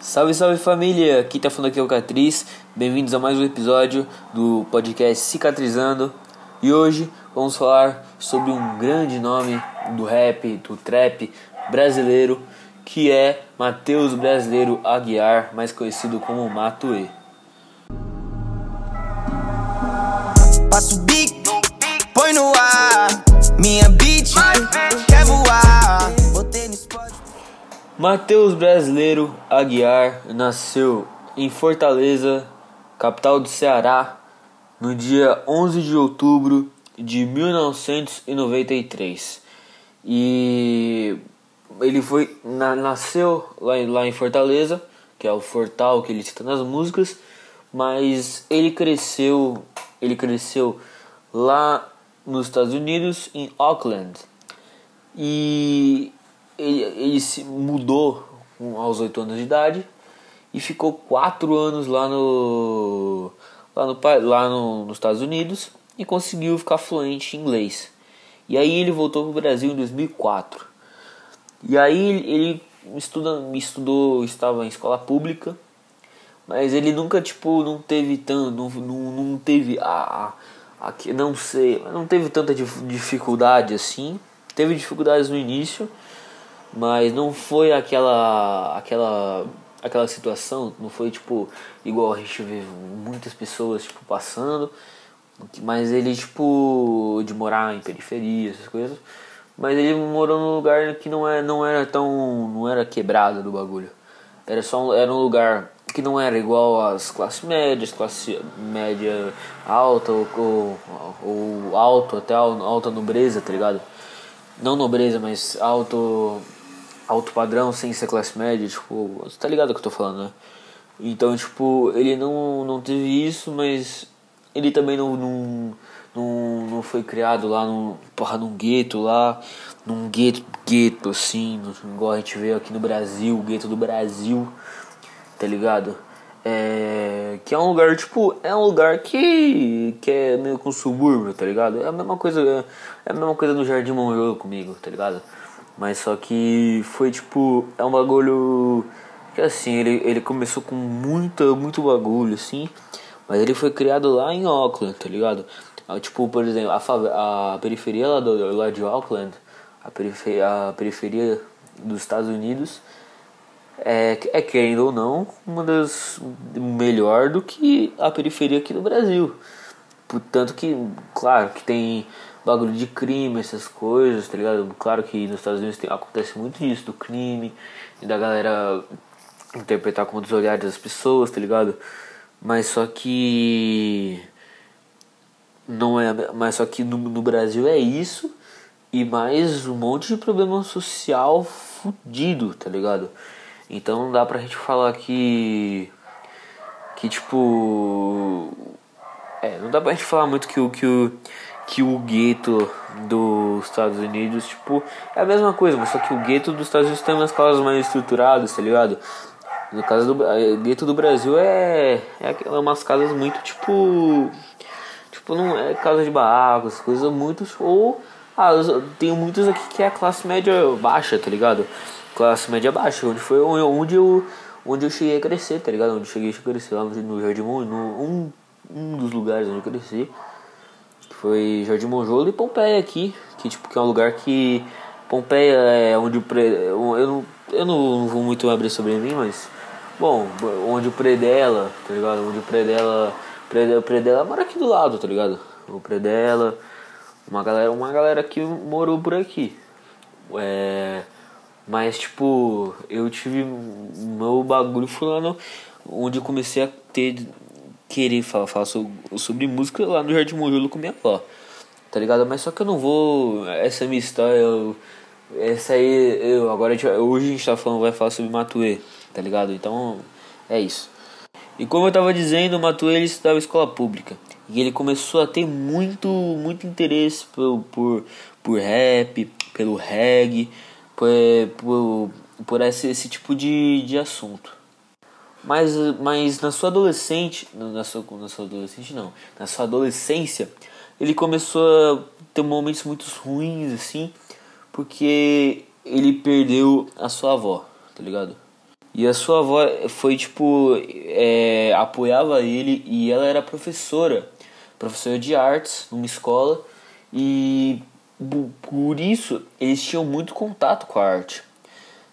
Salve, salve família! Quem tá falando aqui é o Catriz. Bem-vindos a mais um episódio do podcast Cicatrizando. E hoje vamos falar sobre um grande nome do rap, do trap brasileiro, que é Matheus Brasileiro Aguiar, mais conhecido como Matuê. Matheus Brasileiro Aguiar nasceu em Fortaleza, capital do Ceará, no dia 11 de outubro de 1993. E ele foi na, nasceu lá, lá em Fortaleza, que é o Fortal que ele cita nas músicas, mas ele cresceu, ele cresceu lá nos Estados Unidos em Auckland. E ele, ele se mudou aos 8 anos de idade e ficou 4 anos lá no lá, no, lá no, nos Estados Unidos e conseguiu ficar fluente em inglês. E aí ele voltou para o Brasil em 2004. E aí ele estuda, estudou, estava em escola pública, mas ele nunca tipo não teve tanto, não, não, não teve a, a, a não sei, não teve tanta dificuldade assim. Teve dificuldades no início, mas não foi aquela aquela aquela situação, não foi tipo igual a gente vê muitas pessoas tipo passando, mas ele tipo de morar em periferia, essas coisas. Mas ele morou num lugar que não é não era tão não era quebrado do bagulho. Era só era um lugar que não era igual às classes médias, classe média alta ou, ou, ou alto até alta nobreza, tá ligado? Não nobreza, mas alto alto padrão sem ser classe média, tipo, você tá ligado o que eu tô falando, né? Então, tipo, ele não, não teve isso, mas ele também não, não, não, não foi criado lá no, porra, num gueto lá, num gueto, gueto assim, igual a gente vê aqui no Brasil, gueto do Brasil, tá ligado? É, que é um lugar, tipo, é um lugar que, que é meio com subúrbio, tá ligado? É a mesma coisa, é a mesma coisa no Jardim Monjolo comigo, tá ligado? Mas só que foi tipo. É um bagulho. Que assim, ele, ele começou com muita, muito bagulho, assim. Mas ele foi criado lá em Auckland, tá ligado? Ah, tipo, por exemplo, a, a periferia lá, do, lá de Auckland, a periferia, a periferia dos Estados Unidos, é, é querendo ou não, uma das melhor do que a periferia aqui do Brasil. Portanto que, claro, que tem bagulho de crime, essas coisas, tá ligado? Claro que nos Estados Unidos tem, acontece muito isso, do crime, e da galera interpretar com os olhares das pessoas, tá ligado? Mas só que. Não é. Mas só que no, no Brasil é isso, e mais um monte de problema social fudido, tá ligado? Então não dá pra gente falar que. Que tipo. É, não dá pra gente falar muito que o. Que o que o gueto dos Estados Unidos, tipo, é a mesma coisa, só que o gueto dos Estados Unidos tem umas casas mais estruturadas, tá ligado? No caso do gueto do Brasil é, é, é umas casas muito tipo. Tipo, não é casa de barracos, coisas muito. Ou. Ah, tem muitos aqui que é a classe média baixa, tá ligado? Classe média baixa, onde foi onde eu, onde eu cheguei a crescer, tá ligado? Onde eu cheguei a crescer lá no Jardim no, um, um dos lugares onde eu cresci foi Jardim Monjolo e Pompeia aqui, que tipo que é um lugar que Pompeia é onde o pre... eu não eu não vou muito abrir sobre mim, mas bom, onde o Predela, tá ligado? Onde o Predela, Predela, Predela mora aqui do lado, tá ligado? O Predela, uma galera, uma galera que morou por aqui. É, mas tipo, eu tive meu bagulho foi lá no, onde eu comecei a ter querer falar, falar sobre, música lá no Jardim Monjolo com minha avó. Tá ligado? Mas só que eu não vou. Essa é minha história. Eu, essa aí. Eu, agora hoje a gente tá falando, vai falar sobre Matuê. Tá ligado? Então é isso. E como eu tava dizendo, o Matuê ele estudava escola pública. E ele começou a ter muito, muito interesse por, por, por rap, pelo reggae, por, por, por esse, esse tipo de, de assunto. Mas, mas na sua adolescente, na sua, na sua adolescente não, na sua adolescência, ele começou a ter momentos muito ruins assim, porque ele perdeu a sua avó, tá ligado? E a sua avó foi tipo. É, apoiava ele e ela era professora. Professora de artes numa escola. E por isso eles tinham muito contato com a arte.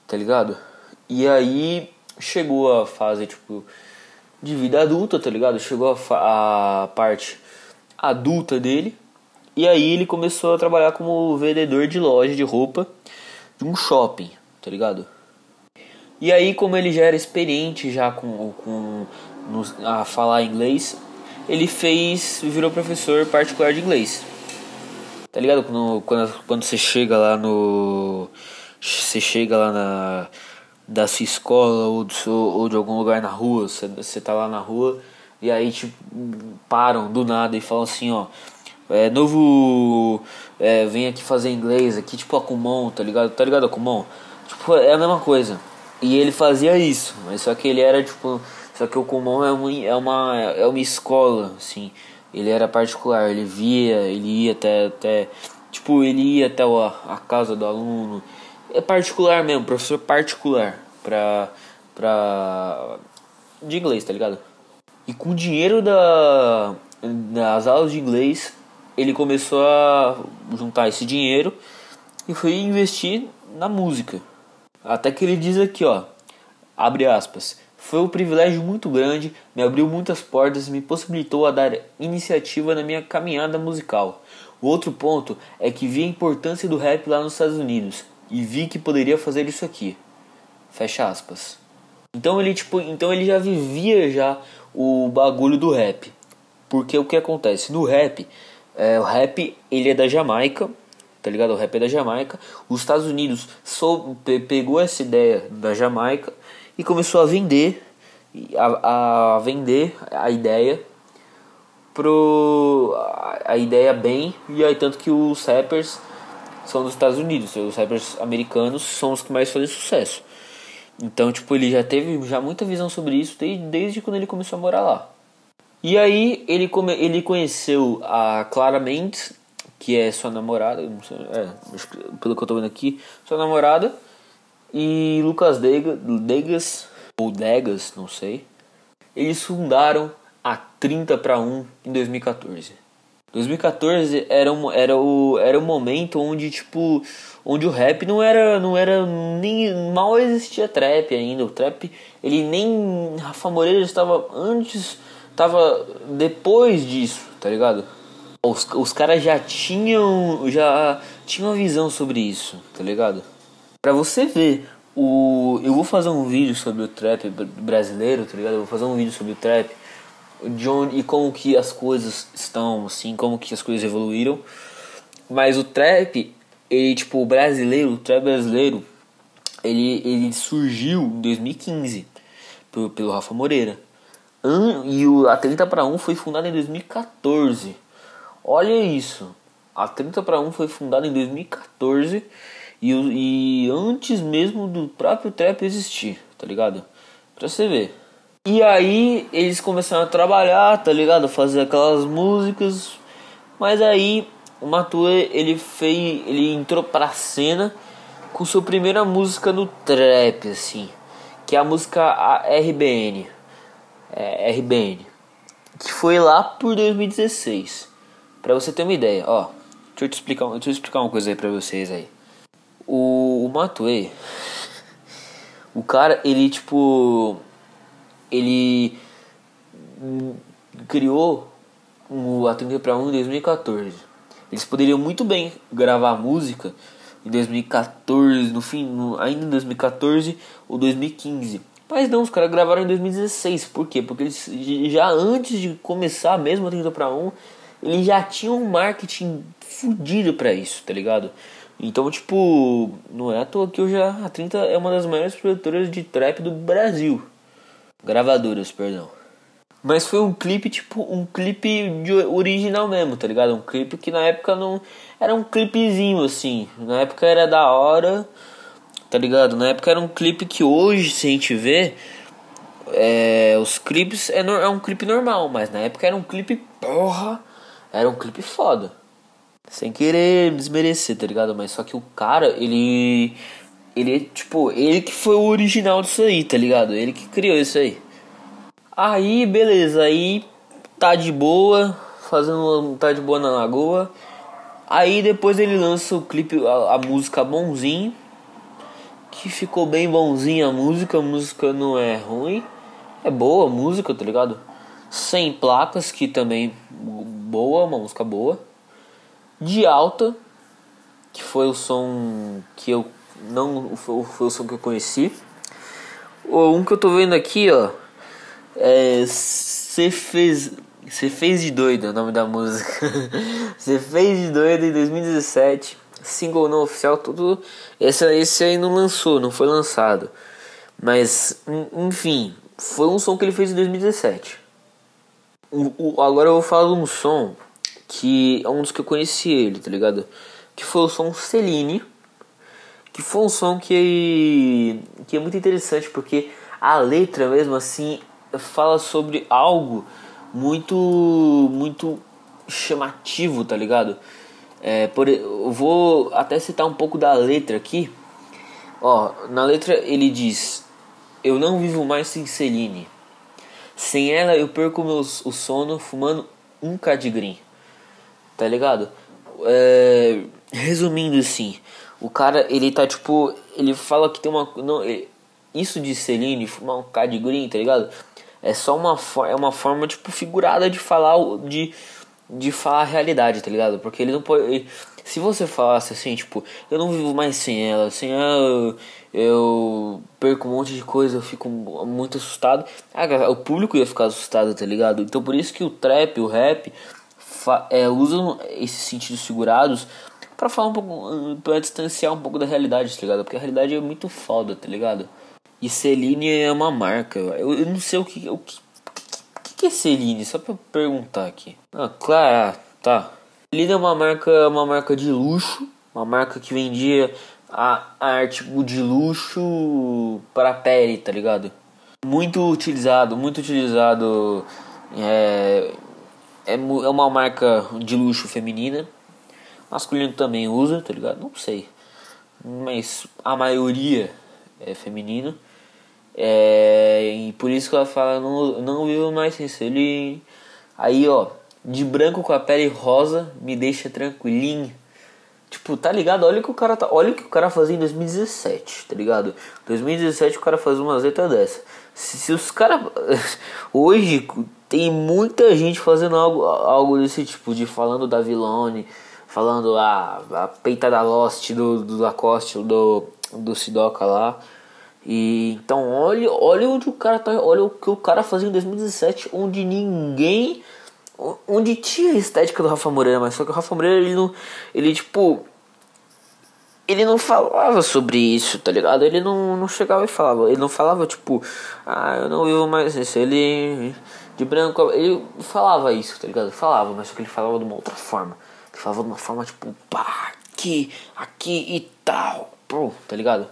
Tá ligado? E aí chegou a fase tipo de vida adulta, tá ligado? Chegou a, a parte adulta dele. E aí ele começou a trabalhar como vendedor de loja de roupa de um shopping, tá ligado? E aí como ele já era experiente já com, com a falar inglês, ele fez virou professor particular de inglês. Tá ligado? Quando, quando, quando você chega lá no você chega lá na da sua escola ou, do seu, ou de algum lugar na rua, você, tá lá na rua e aí tipo param do nada e falam assim, ó, é, novo é, vem aqui fazer inglês aqui, tipo a Kumon, tá ligado? Tá ligado a Kumon? Tipo, é a mesma coisa. E ele fazia isso, mas só que ele era tipo, só que o Kumon é uma é uma é uma escola, assim. Ele era particular, ele via, ele ia até até tipo, ele ia até a, a casa do aluno. É particular mesmo, professor particular pra pra de inglês, tá ligado? E com o dinheiro da das aulas de inglês, ele começou a juntar esse dinheiro e foi investir na música. Até que ele diz aqui, ó, abre aspas, foi um privilégio muito grande, me abriu muitas portas e me possibilitou a dar iniciativa na minha caminhada musical. O outro ponto é que vi a importância do rap lá nos Estados Unidos e vi que poderia fazer isso aqui. Fecha aspas. Então ele tipo, então ele já vivia já o bagulho do rap. Porque o que acontece no rap, é, o rap ele é da Jamaica, tá ligado? O rap é da Jamaica. Os Estados Unidos sou, pegou essa ideia da Jamaica e começou a vender a, a vender a ideia pro a, a ideia bem e aí tanto que os rappers são dos Estados Unidos, os rappers americanos são os que mais fazem sucesso. Então, tipo, ele já teve já muita visão sobre isso desde, desde quando ele começou a morar lá. E aí ele, come, ele conheceu a Clara Mendes, que é sua namorada, é, pelo que eu tô vendo aqui, sua namorada, e Lucas Degas, ou Degas, não sei. Eles fundaram a 30 para 1 em 2014. 2014 era, um, era, o, era o momento onde tipo onde o rap não era não era nem mal existia trap ainda o trap ele nem Rafa Moreira estava antes tava depois disso, tá ligado? Os, os caras já tinham já tinham visão sobre isso, tá ligado? Pra você ver, o eu vou fazer um vídeo sobre o trap brasileiro, tá ligado? Eu vou fazer um vídeo sobre o trap de onde e como que as coisas estão, assim, como que as coisas evoluíram. Mas o trap, ele tipo, o brasileiro, o trap brasileiro, ele, ele surgiu em 2015 pelo, pelo Rafa Moreira e o, a 30 para 1 foi fundada em 2014. Olha isso. A 30 para 1 foi fundada em 2014 e, e antes mesmo do próprio trap existir, tá ligado? Pra você ver. E aí eles começaram a trabalhar, tá ligado? Fazer aquelas músicas. Mas aí o Matue ele fez. ele entrou pra cena com sua primeira música no trap, assim. Que é a música RBN é, RBN, que foi lá por 2016. Para você ter uma ideia, ó, deixa eu te explicar, deixa eu explicar uma coisa aí para vocês aí. O, o Matue, o cara, ele tipo, ele criou o Atendeu para 1 em 2014. Eles poderiam muito bem gravar música em 2014, no fim, no, ainda em 2014 ou 2015 mas não, os caras gravaram em 2016. Por quê? Porque eles já antes de começar mesmo a 30 para 1, eles já tinham um marketing fudido para isso, tá ligado? Então, tipo, não é à toa que hoje a 30 é uma das maiores produtoras de trap do Brasil. Gravadoras, perdão. Mas foi um clipe, tipo, um clipe original mesmo, tá ligado? Um clipe que na época não. Era um clipezinho assim. Na época era da hora tá ligado? Na época era um clipe que hoje, se a gente vê, é, os clipes é, é um clipe normal, mas na época era um clipe, porra, era um clipe foda. Sem querer desmerecer, tá ligado? Mas só que o cara, ele Ele, tipo, ele que foi o original disso aí, tá ligado? Ele que criou isso aí. Aí, beleza, aí tá de boa, fazendo tá de boa na lagoa. Aí depois ele lança o clipe, a, a música Bonzinho, que ficou bem bonzinha a música, a música não é ruim, é boa a música, tá ligado? Sem placas, que também boa, uma música boa. De alta, que foi o som que eu não foi, foi o som que eu conheci. Um que eu tô vendo aqui, ó, é Você fez você fez de doido é o nome da música. Você fez de doido em 2017. Single não oficial, tudo. Esse, esse aí não lançou, não foi lançado. Mas, enfim, foi um som que ele fez em 2017. O, o, agora eu vou falar de um som que é um dos que eu conheci ele, tá ligado? Que foi o som Celine. Que foi um som que, que é muito interessante porque a letra mesmo assim fala sobre algo muito muito chamativo, tá ligado? É, por, eu vou até citar um pouco da letra aqui. Ó, na letra ele diz: Eu não vivo mais sem Celine. Sem ela eu perco meus, o sono fumando um cadigrim. Tá ligado? É, resumindo assim, o cara ele tá tipo. Ele fala que tem uma. Não, ele, isso de Celine, fumar um cadigrim, tá ligado? é só uma, é uma forma, tipo, figurada de falar de, de falar a realidade, tá ligado? Porque ele não pode. Ele, se você falasse assim, tipo, eu não vivo mais sem ela, sem ela eu, eu perco um monte de coisa, eu fico muito assustado. Ah, o público ia ficar assustado, tá ligado? Então por isso que o trap, o rap, é, usam esses sentidos figurados para falar um pouco, para distanciar um pouco da realidade, tá ligado? Porque a realidade é muito foda, tá ligado? E Celine é uma marca. Eu, eu não sei o que. O que, o que é Celine? Só pra perguntar aqui. Ah, claro, tá. Celine é uma marca, uma marca de luxo. Uma marca que vendia a, a artigo de luxo para pele, tá ligado? Muito utilizado, muito utilizado. É, é, é uma marca de luxo feminina. Masculino também usa, tá ligado? Não sei. Mas a maioria é feminino. É, e por isso que ela fala, não, não vivo mais sem ele. Aí, ó, de branco com a pele rosa, me deixa tranquilinho. Tipo, tá ligado? Olha o que o cara tá, olha o que o cara fazia em 2017, tá ligado? 2017 o cara fazia uma zeta dessa. Se, se os caras hoje tem muita gente fazendo algo, algo desse tipo de falando da Vilone, falando a, a peita da Lost do, do Lacoste, do do Sidoca lá. E então olha, olha onde o cara tá, olha o que o cara fazia em 2017, onde ninguém onde tinha a estética do Rafa Moreira, mas só que o Rafa Moreira ele não ele tipo ele não falava sobre isso, tá ligado? Ele não, não chegava e falava, ele não falava tipo, ah, eu não vivo mais isso, ele de branco, ele falava isso, tá ligado? Falava, mas só que ele falava de uma outra forma. Falava de uma forma tipo, pá, aqui, aqui e tal. Pô, tá ligado?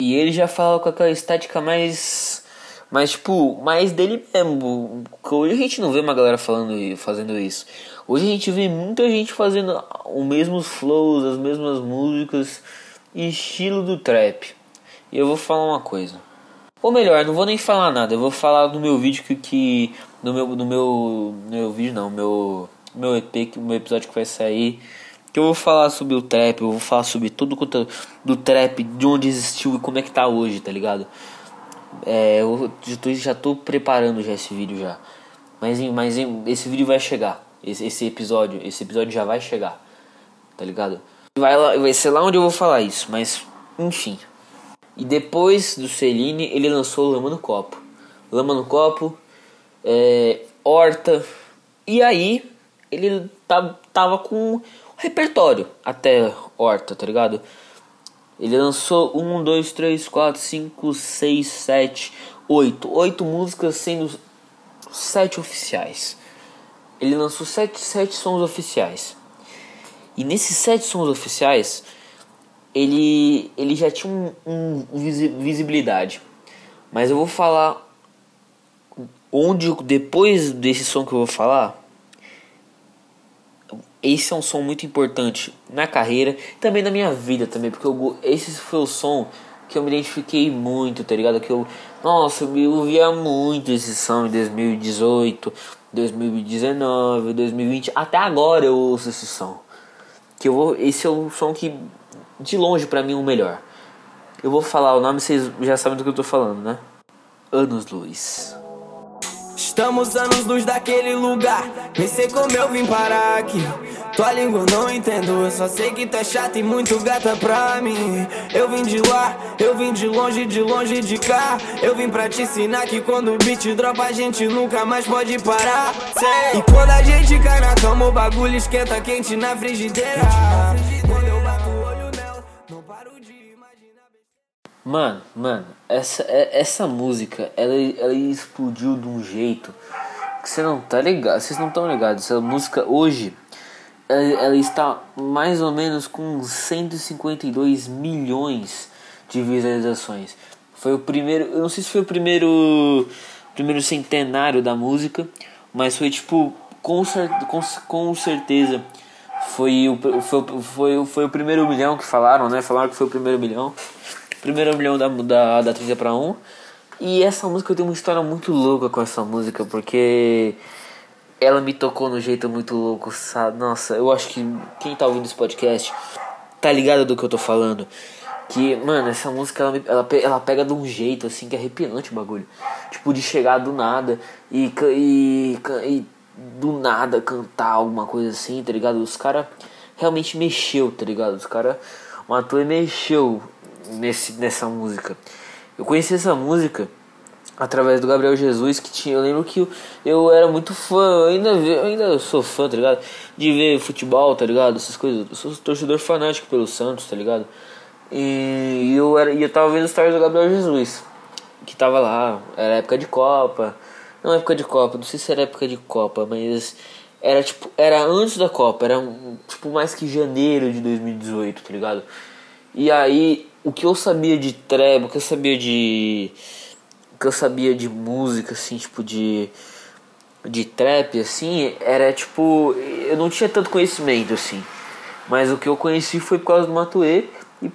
E ele já fala com aquela estética mais. Mais, tipo, mais dele mesmo. Hoje a gente não vê uma galera falando fazendo isso. Hoje a gente vê muita gente fazendo os mesmos flows, as mesmas músicas, estilo do trap. E eu vou falar uma coisa. Ou melhor, não vou nem falar nada. Eu vou falar no meu vídeo que. que no meu. No meu. No meu vídeo não, meu. Meu EP, que meu episódio que vai sair que eu vou falar sobre o trap, eu vou falar sobre tudo quanto do trap, de onde existiu e como é que tá hoje, tá ligado? É, eu já tô, já preparando já esse vídeo já. Mas, mas esse vídeo vai chegar. Esse, esse episódio, esse episódio já vai chegar. Tá ligado? Vai, lá, vai ser lá onde eu vou falar isso, mas enfim. E depois do Celine, ele lançou Lama no Copo. Lama no Copo, é, Horta. E aí, ele tá, tava com repertório até Horta, tá ligado? Ele lançou 1, 2, 3, 4, 5, 6, 7, 8. 8 músicas sendo 7 oficiais. Ele lançou 7, 7 sons oficiais. E nesses 7 sons oficiais, ele, ele já tinha um, um, visibilidade. Mas eu vou falar onde depois desse som que eu vou falar, esse é um som muito importante na carreira, também na minha vida também, porque eu, esse foi o som que eu me identifiquei muito, tá ligado? Que eu, nossa, eu ouvia muito esse som em 2018, 2019, 2020, até agora eu ouço esse som. Que eu vou, esse é o som que de longe para mim é o melhor. Eu vou falar o nome, vocês já sabem do que eu tô falando, né? Anos Luz. Estamos anos luz daquele lugar. Nem sei como eu vim parar aqui. Tua língua eu não entendo. Eu só sei que é chata e muito gata pra mim. Eu vim de lá, eu vim de longe, de longe de cá. Eu vim pra te ensinar que quando o beat dropa, a gente nunca mais pode parar. Sei. E quando a gente cai na cama, o bagulho esquenta quente na frigideira. Quando eu bato o olho nela, não paro de imaginar. Mano, mano, essa, é- essa música, ela, ela explodiu de um jeito que você não tá ligado, vocês não estão ligados. Essa música hoje, ela, está mais ou menos com 152 milhões de visualizações. Foi o primeiro, eu não sei se foi o primeiro, primeiro centenário da música, mas foi tipo, com, cer com, com certeza foi o, foi, foi, foi o primeiro milhão que falaram, né? Falaram que foi o primeiro milhão. Primeiro milhão da, da, da 30 para 1. E essa música eu tenho uma história muito louca com essa música, porque ela me tocou no jeito muito louco, sabe? Nossa, eu acho que quem tá ouvindo esse podcast tá ligado do que eu tô falando. Que, mano, essa música ela, ela, ela pega de um jeito assim que é arrepiante o bagulho. Tipo, de chegar do nada e, e, e do nada cantar alguma coisa assim, tá ligado? Os caras realmente mexeu, tá ligado? Os caras, o ator mexeu nesse, nessa música. Eu conheci essa música através do Gabriel Jesus que tinha eu lembro que eu, eu era muito fã eu ainda eu ainda sou fã tá ligado? De ver futebol tá ligado? Essas coisas. Eu sou torcedor fanático pelo Santos tá ligado? E eu era e eu tava vendo stories do Gabriel Jesus que tava lá. Era época de Copa. Não época de Copa não sei se era época de Copa mas era tipo era antes da Copa era tipo mais que janeiro de 2018 tá ligado? E aí o que eu sabia de trap o que eu sabia de o que eu sabia de música, assim, tipo de. de trap, assim, era tipo. Eu não tinha tanto conhecimento, assim. Mas o que eu conheci foi por causa do Matuê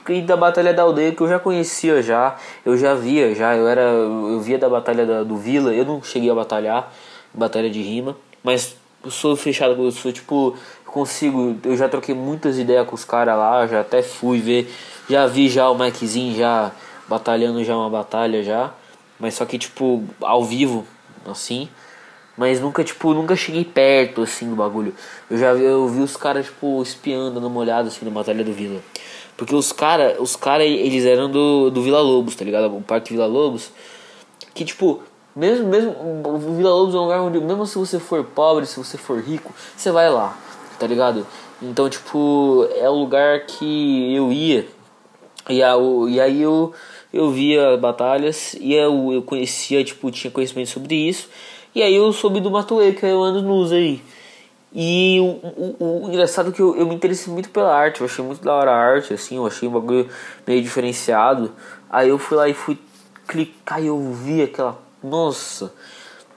e da Batalha da Aldeia que eu já conhecia já. Eu já via já, eu era. Eu via da Batalha da- do Vila, eu não cheguei a batalhar, batalha de rima, mas eu sou fechado, eu sou tipo. Consigo. Eu já troquei muitas ideias com os caras lá, já até fui ver. Já vi já o Mikezinho já batalhando já uma batalha já. Mas só que, tipo, ao vivo, assim. Mas nunca, tipo, nunca cheguei perto, assim, do bagulho. Eu já vi, eu vi os caras, tipo, espiando, dando uma olhada, assim, na Batalha do Vila. Porque os caras, os cara, eles eram do, do Vila Lobos, tá ligado? O Parque Vila Lobos. Que, tipo, mesmo, mesmo, o Vila Lobos é um lugar onde, mesmo se você for pobre, se você for rico, você vai lá, tá ligado? Então, tipo, é o lugar que eu ia e, a, e aí eu, eu via batalhas e eu, eu conhecia, tipo, tinha conhecimento sobre isso. E aí eu soube do Matuê, que é o Anos Luz aí. E o, o, o engraçado é que eu, eu me interessei muito pela arte, eu achei muito da hora a arte, assim, eu achei um bagulho meio diferenciado. Aí eu fui lá e fui clicar e eu vi aquela. Nossa!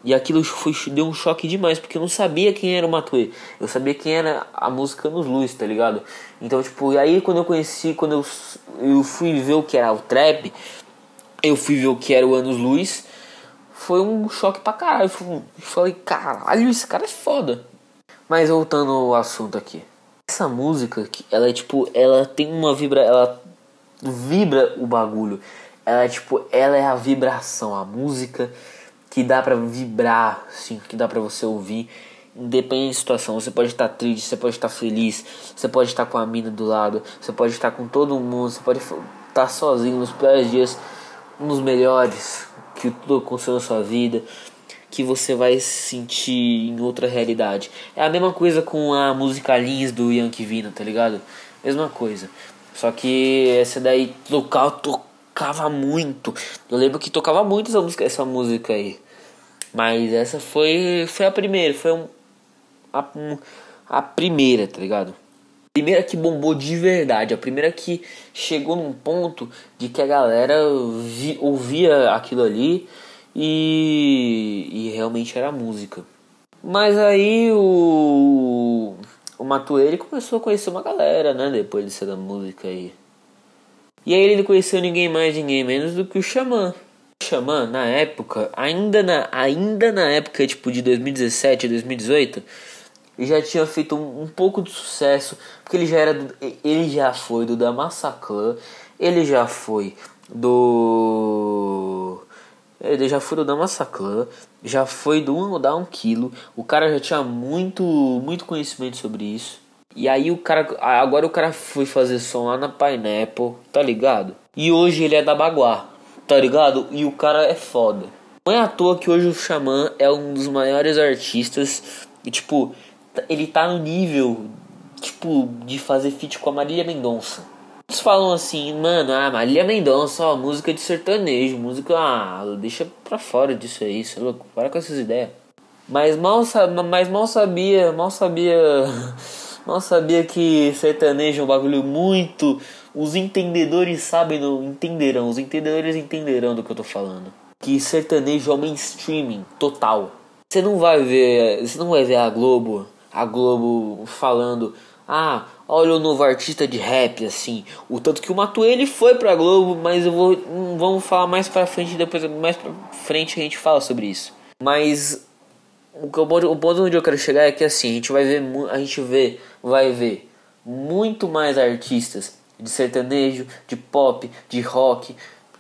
E aquilo foi, deu um choque demais, porque eu não sabia quem era o Matuê. Eu sabia quem era a música nos Luz, tá ligado? Então, tipo, e aí quando eu conheci, quando eu, eu fui ver o que era o trap, eu fui ver o que era o Anos Luz, foi um choque pra caralho. Eu falei, caralho, esse cara é foda. Mas voltando ao assunto aqui. Essa música, ela é tipo, ela tem uma vibra, ela vibra o bagulho. Ela é tipo, ela é a vibração, a música que dá pra vibrar, assim, que dá pra você ouvir, independente da situação. Você pode estar triste, você pode estar feliz, você pode estar com a mina do lado, você pode estar com todo mundo, você pode estar sozinho nos piores dias, nos melhores, que tudo aconteceu na sua vida, que você vai se sentir em outra realidade. É a mesma coisa com a música Lins do Yankee Vina, tá ligado? Mesma coisa. Só que essa daí tocava, tocava muito. Eu lembro que tocava muito essa música, essa música aí. Mas essa foi, foi a primeira, foi um, a, a primeira, tá ligado? A primeira que bombou de verdade, a primeira que chegou num ponto de que a galera vi- ouvia aquilo ali e, e realmente era música. Mas aí o, o Matuê ele começou a conhecer uma galera, né? Depois de ser da música aí. E aí ele conheceu ninguém mais, ninguém menos do que o Xamã. Xamã, na época, ainda na, ainda na época tipo de 2017, 2018, ele já tinha feito um, um pouco de sucesso, porque ele já era do, ele já foi do da Massaclan, ele já foi do ele já foi do da Massaclan, já foi do um dar um quilo. O cara já tinha muito muito conhecimento sobre isso. E aí o cara. Agora o cara foi fazer som lá na Pineapple, tá ligado? E hoje ele é da Baguá, tá ligado? E o cara é foda. Não é à toa que hoje o Xamã é um dos maiores artistas. E tipo, ele tá no nível, tipo, de fazer feat com a Marília Mendonça. Eles falam assim, mano, ah, Marília Mendonça, ó, música de sertanejo, música, ah, deixa pra fora disso aí, você é louco, para com essas ideias. Mas mal, mas mal sabia, mal sabia Não sabia que sertanejo é um bagulho muito. Os entendedores sabem, entenderão. Os entendedores entenderão do que eu tô falando. Que sertanejo é mainstreaming total. Você não vai ver. Você não vai ver a Globo. A Globo falando. Ah, olha o novo artista de rap, assim. O tanto que o Matuê ele foi pra Globo, mas eu vou. Vamos falar mais pra frente, depois mais pra frente a gente fala sobre isso. Mas o, eu, o ponto onde eu quero chegar é que assim, a gente vai ver, a gente vê, vai ver muito mais artistas de sertanejo, de pop, de rock,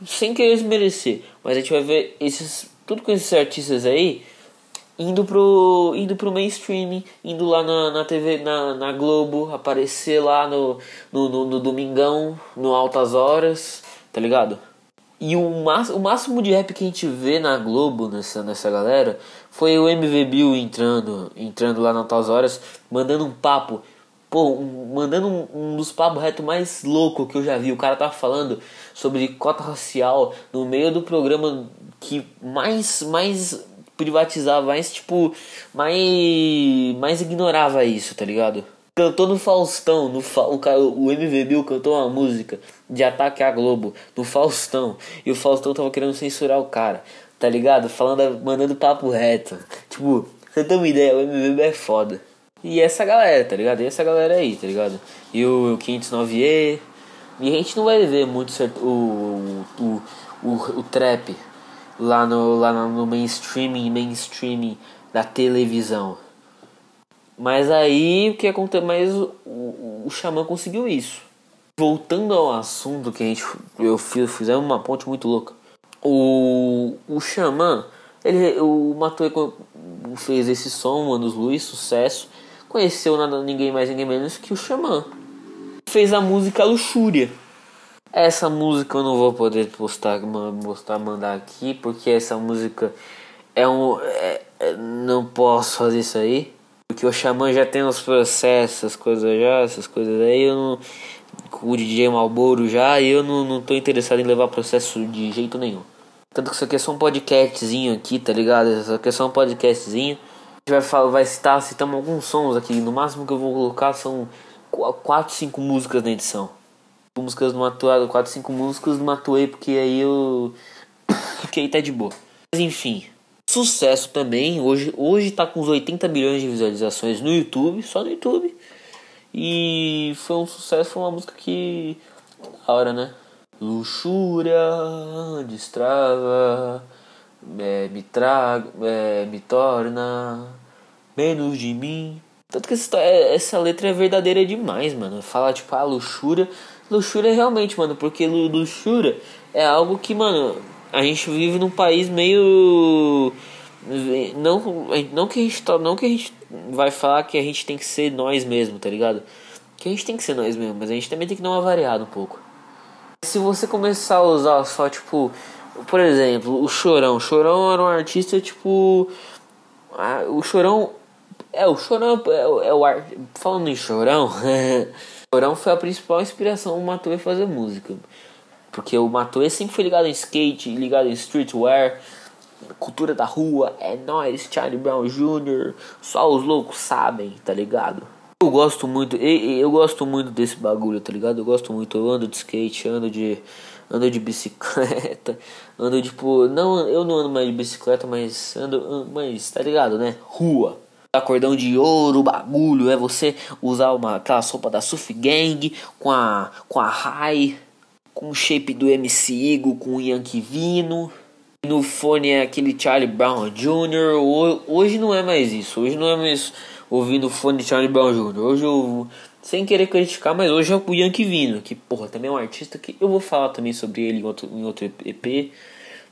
sem querer merecer, mas a gente vai ver esses tudo com esses artistas aí indo pro indo pro mainstream, indo lá na, na TV, na, na Globo, aparecer lá no, no, no, no Domingão, no Altas Horas, tá ligado? E o, o máximo de rap que a gente vê na Globo nessa, nessa galera foi o MV Bill entrando, entrando lá na Tais Horas, mandando um papo. Pô, um, mandando um, um, dos papos reto mais louco que eu já vi. O cara tava falando sobre cota racial no meio do programa que mais, mais privatizava, mais tipo, mais, mais ignorava isso, tá ligado? Cantou no Faustão, no Fa o, cara, o MV Bill cantou uma música de ataque à Globo no Faustão. E o Faustão tava querendo censurar o cara, tá ligado? Falando, mandando papo reto. Tipo, você tem uma ideia, o MV Bill é foda. E essa galera, tá ligado? E essa galera aí, tá ligado? E o, o 509E. E a gente não vai ver muito o, o, o, o, trap lá no, lá no mainstreaming, mainstreaming da televisão. Mas aí o que acontece? Mas o, o, o Xamã conseguiu isso. Voltando ao assunto que a gente eu fiz, fizemos uma ponte muito louca. O, o Xamã, ele, o Matoe fez esse som, Manos Luiz, sucesso. Conheceu nada, ninguém mais, ninguém menos que o Xamã. Fez a música Luxúria. Essa música eu não vou poder postar, mostrar, mandar aqui, porque essa música é um. É, é, não posso fazer isso aí. Porque o Xamã já tem os processos, essas coisas já, essas coisas aí, eu não. O DJ Malboro já, e eu não, não tô interessado em levar processo de jeito nenhum. Tanto que isso aqui é só um podcastzinho aqui, tá ligado? Isso aqui é só um podcastzinho. A gente vai, falar, vai citar, citamos alguns sons aqui. No máximo que eu vou colocar são 4, 5 músicas na edição. Músicas no atuado, 4, 5 músicas no Matuei, porque aí eu. porque aí tá de boa. Mas enfim, Sucesso também, hoje, hoje tá com uns 80 milhões de visualizações no YouTube, só no YouTube. E foi um sucesso, foi uma música que. Da hora, né? Luxúria, destrava, é, me traga, é, me torna menos de mim. Tanto que essa, essa letra é verdadeira demais, mano. Fala tipo, a ah, luxúria. Luxúria realmente, mano, porque luxúria é algo que, mano, a gente vive num país meio não não que a gente tá, não que a gente vai falar que a gente tem que ser nós mesmo, tá ligado? Que a gente tem que ser nós mesmo, mas a gente também tem que dar uma variada um pouco. Se você começar a usar só tipo, por exemplo, o Chorão, o Chorão era um artista tipo o Chorão é o Chorão é, é o art, falando em Chorão, Chorão foi a principal inspiração do Matuê fazer música. Porque o Matoe sempre foi ligado em skate, ligado em streetwear, cultura da rua, é nós, Charlie Brown Jr., só os loucos sabem, tá ligado? Eu gosto muito, eu, eu gosto muito desse bagulho, tá ligado? Eu gosto muito, eu ando de skate, ando de ando de bicicleta, ando tipo, não, eu não ando mais de bicicleta, mas ando, mas tá ligado, né? Rua. Acordão de ouro, bagulho, é você usar uma aquela sopa da Surf Gang com a com a High com o shape do MC Eagle, com o Yankee Vino. No fone é aquele Charlie Brown Jr. Hoje não é mais isso. Hoje não é mais ouvindo o fone de Charlie Brown Jr. Hoje eu, sem querer criticar, mas hoje é o Yankee Vino, que porra, também é um artista que eu vou falar também sobre ele em outro, em outro EP.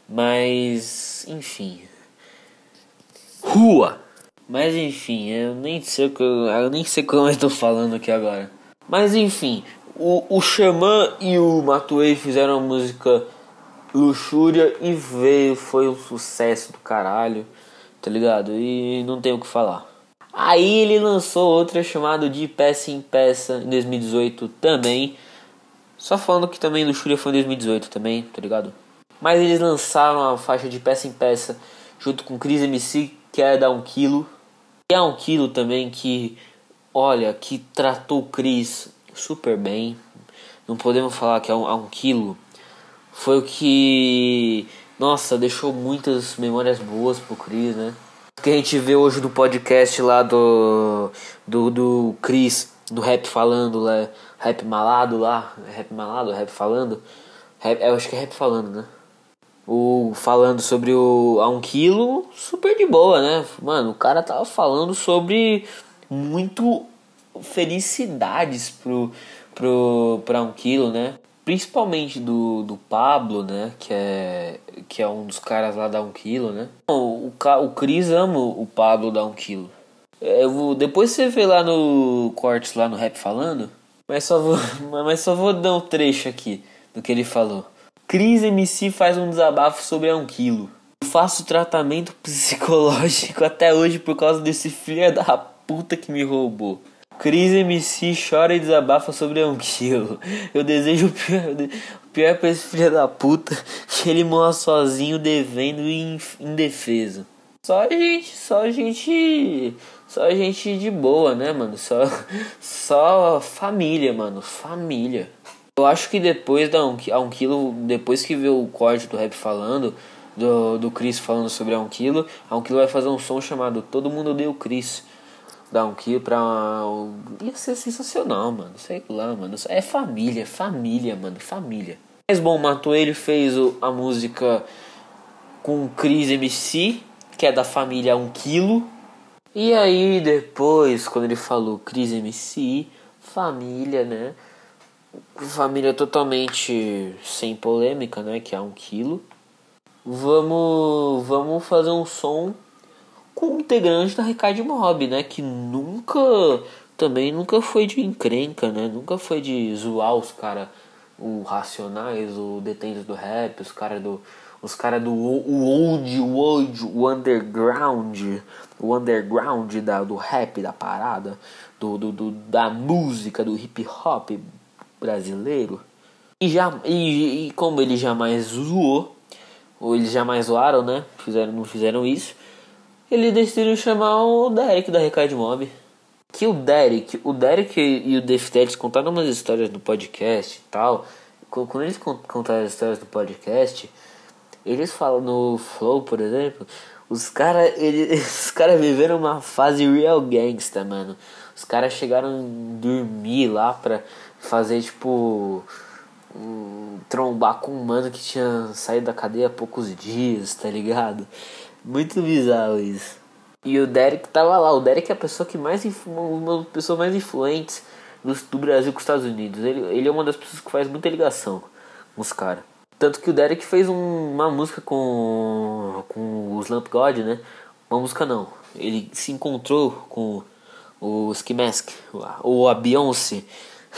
Mas, enfim. Rua! Mas enfim, eu nem sei o que eu, eu nem sei como eu estou falando aqui agora. Mas enfim, o, o Xamã e o Matuei fizeram a música Luxúria e veio, foi um sucesso do caralho, tá ligado? E não tem o que falar. Aí ele lançou outra chamada de Peça em Peça em 2018 também. Só falando que também Luxúria foi em 2018 também, tá ligado? Mas eles lançaram a faixa de Peça em Peça junto com Cris MC, que é da 1 um quilo. E é um quilo também que, olha, que tratou o Cris super bem. Não podemos falar que é um, é um quilo. Foi o que, nossa, deixou muitas memórias boas pro Cris, né? que a gente vê hoje no podcast lá do do, do Chris, do rap falando lá, rap malado lá, rap malado, rap falando, rap, eu acho que é rap falando, né? O falando sobre o a um quilo, super de boa, né? Mano, o cara tava falando sobre muito felicidades pro pro para um quilo, né? principalmente do, do Pablo, né? Que é, que é um dos caras lá da 1 um quilo, né? O, o, o Cris ama o Pablo da 1 um quilo. Eu vou, depois você vê lá no cortes lá no rap falando, mas só vou, mas só vou dar um trecho aqui do que ele falou. Cris MC faz um desabafo sobre a 1 um quilo. Faço tratamento psicológico até hoje por causa desse filho da puta que me roubou. Cris MC chora e desabafa sobre um quilo. Eu desejo o pior, o pior pra esse filho da puta que ele morra sozinho, devendo e indefeso. Só gente, só gente, só gente de boa, né, mano? Só, só família, mano, família. Eu acho que depois da um, a um quilo, depois que vê o corte do rap falando, do, do Chris falando sobre a um quilo, a um quilo vai fazer um som chamado Todo Mundo Odeia o Chris dar um kill pra. Ia ser sensacional, mano. Sei lá, mano. É família, família, mano. Família. Mas bom, Matou ele fez a música com Chris MC, que é da família 1 quilo. E aí depois, quando ele falou Chris MC, família, né? Família totalmente sem polêmica, né? Que é 1 quilo. Vamos, vamos fazer um som com o integrante da Ricardo Mob, né? Que nunca, também nunca foi de encrenca, né? Nunca foi de zoar os caras, o Racionais, o Detentos do Rap, os caras do os caras do o old, o old, o underground, o underground da, do rap da parada, do, do, do da música, do hip hop brasileiro. E, já, e, e como ele jamais zoou, ou eles jamais zoaram, né? Fizeram, não fizeram isso ele decidiu chamar o Derek da Recade Mob. Que o Derek, o Derek e o Deftex contaram umas histórias no podcast e tal. Quando eles contaram as histórias no podcast, eles falam no Flow, por exemplo, os caras cara viveram uma fase real gangsta, mano. Os caras chegaram a dormir lá pra fazer, tipo, um, trombar com um mano que tinha saído da cadeia há poucos dias, tá ligado? Muito bizarro isso. E o Derek tava lá. O Derek é a pessoa que mais uma das pessoas mais influentes do, Brasil com os Estados Unidos. Ele, ele é uma das pessoas que faz muita ligação com os caras. Tanto que o Derek fez um, uma música com, com o Slump God, né? Uma música não. Ele se encontrou com o Ski Mask, ou a Beyoncé.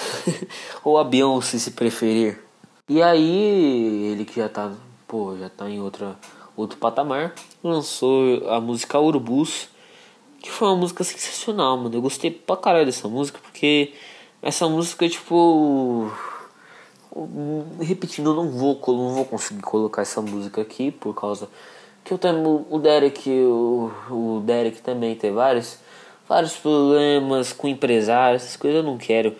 ou a Beyoncé se preferir. E aí, ele que já tá, pô, já tá em outra outro patamar, lançou a música Urubus, que foi uma música sensacional, mano. Eu gostei pra caralho dessa música, porque essa música, tipo. Repetindo, eu não vou, não vou conseguir colocar essa música aqui por causa que eu tenho o Derek, o, o Derek também tem vários, vários problemas com empresários, essas coisas eu não quero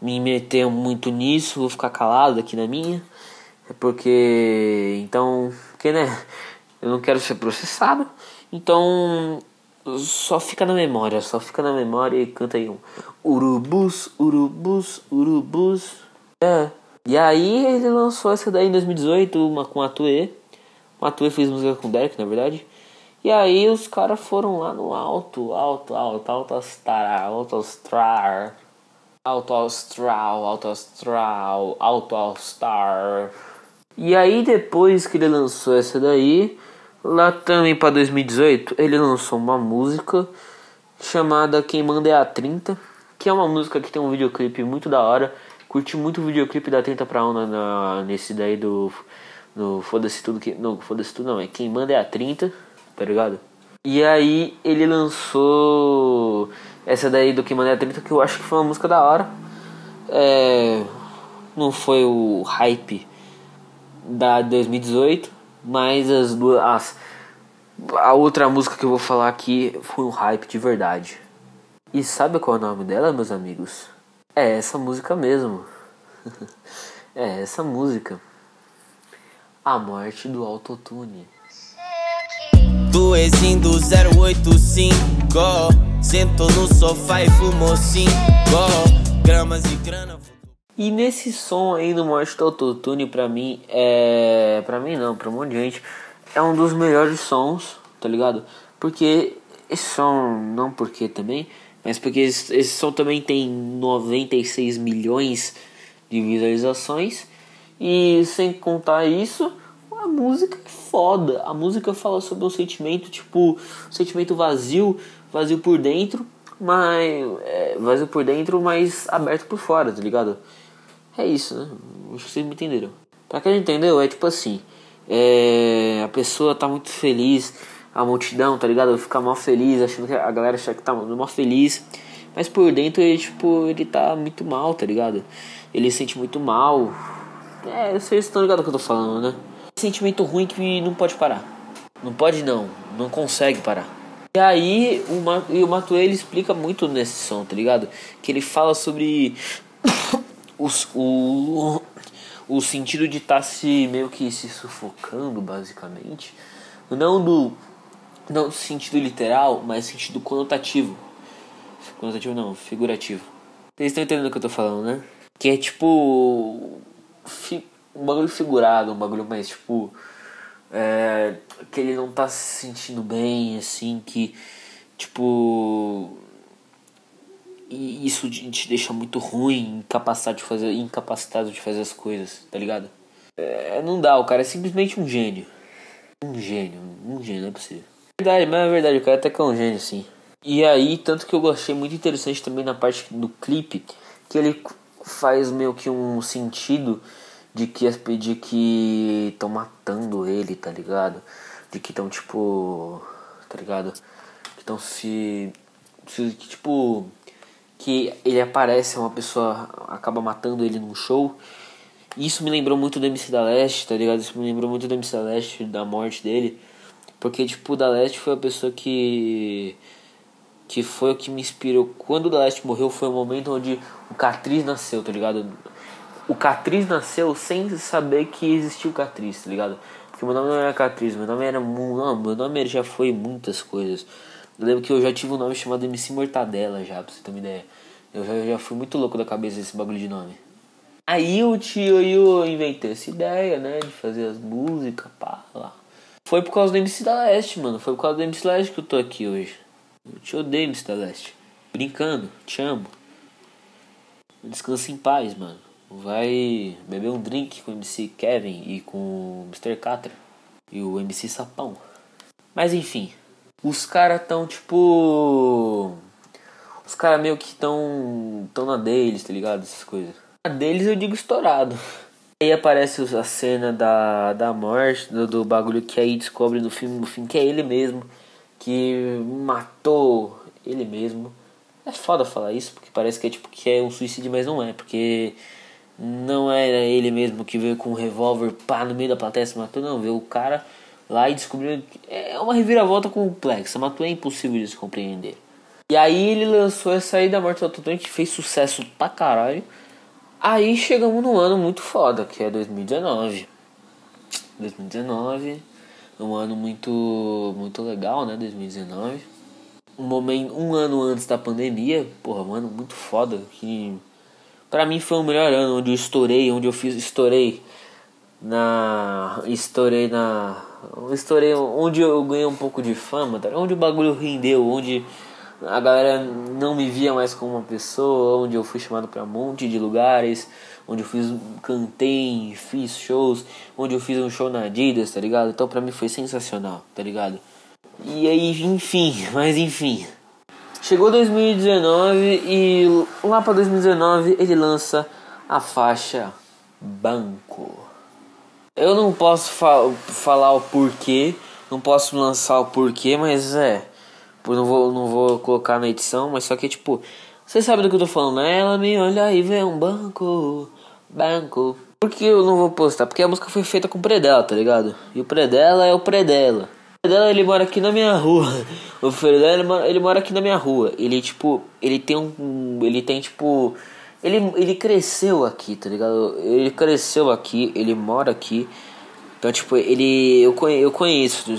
me meter muito nisso, vou ficar calado aqui na minha. É porque então, porque né, eu não quero ser processado. Então, só fica na memória, só fica na memória e canta aí um Urubus, urubus, urubus. É, E aí ele lançou essa daí em 2018, uma com a Tue. A Tue fez música com o Derek, na verdade. E aí os caras foram lá no alto, alto, alto, alto astral, alto astral, alto astral, alto astral, alto astral. E aí depois que ele lançou essa daí, lá também para 2018, ele lançou uma música chamada Quem Manda é a 30, que é uma música que tem um videoclipe muito da hora. Curti muito o videoclipe da 30 pra 1 na, na, nesse daí do, do Foda-se Tudo que. Não, Foda-se Tudo não, é Quem Manda é a 30 tá ligado? E aí ele lançou essa daí do Que Mané 30 que eu acho que foi uma música da hora. É, não foi o hype da 2018, mas as duas. As, a outra música que eu vou falar aqui foi um hype de verdade. E sabe qual é o nome dela, meus amigos? É essa música mesmo. é essa música. A morte do autotune. Do do 085 Sentou no sofá e fumou 5 Gramas e grana E nesse som aí do do Autotune pra mim é... Pra mim não, pra um monte de gente É um dos melhores sons, tá ligado? Porque esse som, não porque também Mas porque esse som também tem 96 milhões de visualizações. E sem contar isso a música é foda. A música fala sobre um sentimento, tipo, um sentimento vazio, vazio por dentro, mas. É, vazio por dentro, mas aberto por fora, tá ligado? É isso, né? Acho que vocês me entenderam. Pra quem não entendeu, é tipo assim: é, a pessoa tá muito feliz, a multidão, tá ligado? Fica mal feliz, achando que a galera acha que tá mal feliz, mas por dentro ele, tipo, ele tá muito mal, tá ligado? Ele se sente muito mal. É, vocês estão ligados do que eu tô falando, né? Sentimento ruim que não pode parar. Não pode não, não consegue parar. E aí o, Ma e o ele explica muito nesse som, tá ligado? Que ele fala sobre os, o, o sentido de estar tá se meio que se sufocando, basicamente. Não do, não do sentido literal, mas sentido conotativo. Conotativo não, figurativo. Vocês estão entendendo o que eu tô falando, né? Que é tipo. Fi, um bagulho figurado, um bagulho mais tipo. É, que ele não tá se sentindo bem, assim, que tipo. E isso te deixa muito ruim, incapacitado de fazer, incapacitado de fazer as coisas, tá ligado? É, não dá, o cara é simplesmente um gênio. Um gênio, um gênio, não é possível. Verdade, mas é verdade, o cara até que é um gênio, sim. E aí, tanto que eu achei muito interessante também na parte do clipe, que ele faz meio que um sentido de que de que estão matando ele, tá ligado? De que estão tipo, tá ligado? Que estão se, se que, tipo que ele aparece uma pessoa acaba matando ele num show. Isso me lembrou muito do MC da Leste, tá ligado? Isso me lembrou muito do MC da Leste, da morte dele. Porque, tipo, o da Leste foi a pessoa que. Que foi o que me inspirou. Quando o da Leste morreu, foi o momento onde o Catriz nasceu, tá ligado? O Catriz nasceu sem saber que existia o Catriz, tá ligado? Porque meu nome não era Catriz, meu nome era. Não, meu nome já foi muitas coisas. Eu lembro que eu já tive um nome chamado MC Mortadela já, pra você ter uma ideia. Eu já, já fui muito louco da cabeça desse bagulho de nome. Aí o tio eu inventei essa ideia, né? De fazer as músicas, pá, lá. Foi por causa do MC da Leste, mano. Foi por causa do MC da Leste que eu tô aqui hoje. Eu te odeio, MC da Leste. Brincando, te amo. Descansa em paz, mano vai beber um drink com o MC Kevin e com o Mr. Catra e o MC Sapão. Mas enfim, os caras tão tipo. Os caras meio que tão, tão na deles, tá ligado? Essas coisas. A deles eu digo estourado. Aí aparece a cena da, da morte, do, do bagulho que aí descobre no filme, no fim, que é ele mesmo, que matou ele mesmo. É foda falar isso, porque parece que é tipo que é um suicídio, mas não é, porque não era ele mesmo que veio com um revólver pá no meio da plateia se matou, não, veio o cara lá e descobriu é uma reviravolta complexa, mas tu é impossível de se compreender. E aí ele lançou essa aí da Morte do Autotune que fez sucesso pra caralho. Aí chegamos num ano muito foda, que é 2019. 2019, um ano muito muito legal, né, 2019. Um momento, um ano antes da pandemia, porra, um ano muito foda que Pra mim foi o melhor ano, onde eu estourei, onde eu fiz, estourei na. Estourei na. Estourei onde eu ganhei um pouco de fama, tá? onde o bagulho rendeu, onde a galera não me via mais como uma pessoa, onde eu fui chamado para um monte de lugares, onde eu fiz cantei, fiz shows, onde eu fiz um show na Adidas, tá ligado? Então pra mim foi sensacional, tá ligado? E aí, enfim, mas enfim. Chegou 2019 e lá para 2019 ele lança a faixa Banco. Eu não posso fa falar o porquê, não posso lançar o porquê, mas é. Não vou, não vou colocar na edição, mas só que tipo, você sabe do que eu tô falando, né? Ela me olha e vê um banco, banco. Por que eu não vou postar? Porque a música foi feita com o Predela, tá ligado? E o Predela é o Predela. O Predela ele mora aqui na minha rua. O Predela ele mora, ele mora aqui na minha rua. Ele tipo, ele tem um. Ele tem tipo. Ele, ele cresceu aqui, tá ligado? Ele cresceu aqui, ele mora aqui. Então, tipo, ele. Eu, eu conheço.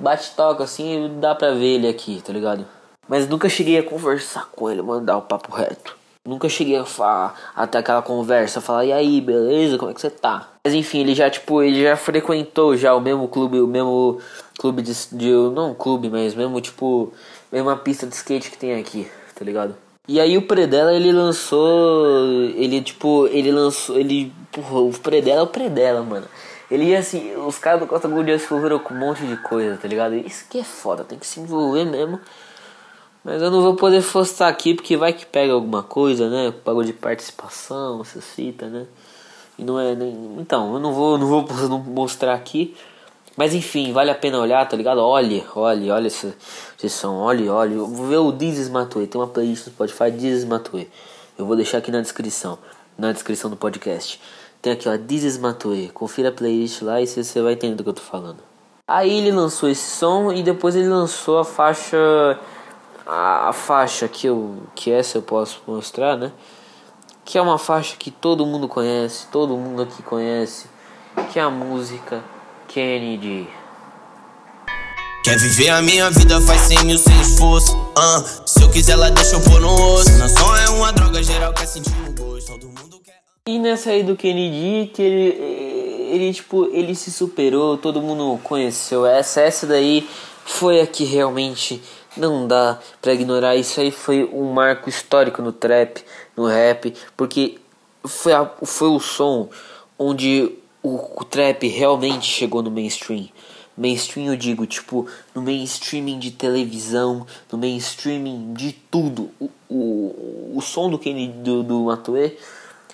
Bate-toca assim, dá pra ver ele aqui, tá ligado? Mas nunca cheguei a conversar com ele, mandar o papo reto. Nunca cheguei a falar até aquela conversa, falar, e aí, beleza, como é que você tá? Mas enfim, ele já, tipo, ele já frequentou já o mesmo clube, o mesmo clube de, de não clube, mas mesmo, tipo, mesma pista de skate que tem aqui, tá ligado? E aí o Predela, ele lançou, ele, tipo, ele lançou, ele, porra, o Predela é o Predela, mano. Ele, assim, os caras do Costa Gold se envolveram com um monte de coisa, tá ligado? Isso que é foda, tem que se envolver mesmo mas eu não vou poder postar aqui porque vai que pega alguma coisa, né? Pagou de participação, você cita, né? E não é nem. Então, eu não vou, não vou mostrar aqui. Mas enfim, vale a pena olhar, tá ligado? Olhe, olhe, olha essa sessão, olhe, olhe. Vou ver o Dizes Matue. Tem uma playlist no Spotify Dizes Matue. Eu vou deixar aqui na descrição. Na descrição do podcast. Tem aqui, ó, Dizes Matue. Confira a playlist lá e você vai entender do que eu tô falando. Aí ele lançou esse som e depois ele lançou a faixa a, a faixa que eu que essa eu posso mostrar, né? Que é uma faixa que todo mundo conhece, todo mundo aqui conhece, que é a música Kennedy. Quer viver a minha vida, faz cem mil sem esforço. Uh, se eu quiser, ela deixa eu pôr no rosto. Não só é uma droga geral, quer sentir o gosto. Todo mundo quer. E nessa aí do Kennedy, que ele, ele, tipo, ele se superou, todo mundo conheceu. Essa, essa daí foi a que realmente não dá para ignorar. Isso aí foi um marco histórico no trap, no rap, porque foi, a, foi o som onde o, o trap realmente chegou no mainstream. Mainstream eu digo, tipo, no mainstreaming de televisão, no mainstreaming de tudo. O, o, o som do Kenny do, do Matue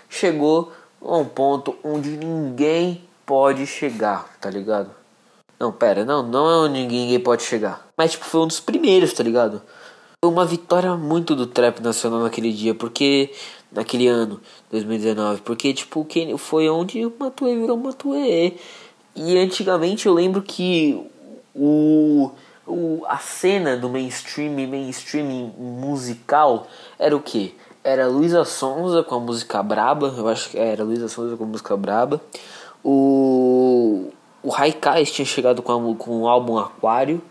chegou a um ponto onde ninguém pode chegar, tá ligado? Não, pera, não, não é onde ninguém pode chegar. Mas, tipo, foi um dos primeiros, tá ligado? Foi uma vitória muito do trap nacional naquele dia, porque. Naquele ano, 2019. Porque, tipo, quem foi onde o Matuê virou Matuê. E antigamente eu lembro que o, o, a cena do mainstream, mainstream musical era o que? Era Luísa Sonza com a música Braba, eu acho que era Luísa Sonza com a música Braba. O o Raikais tinha chegado com, a, com o álbum Aquário,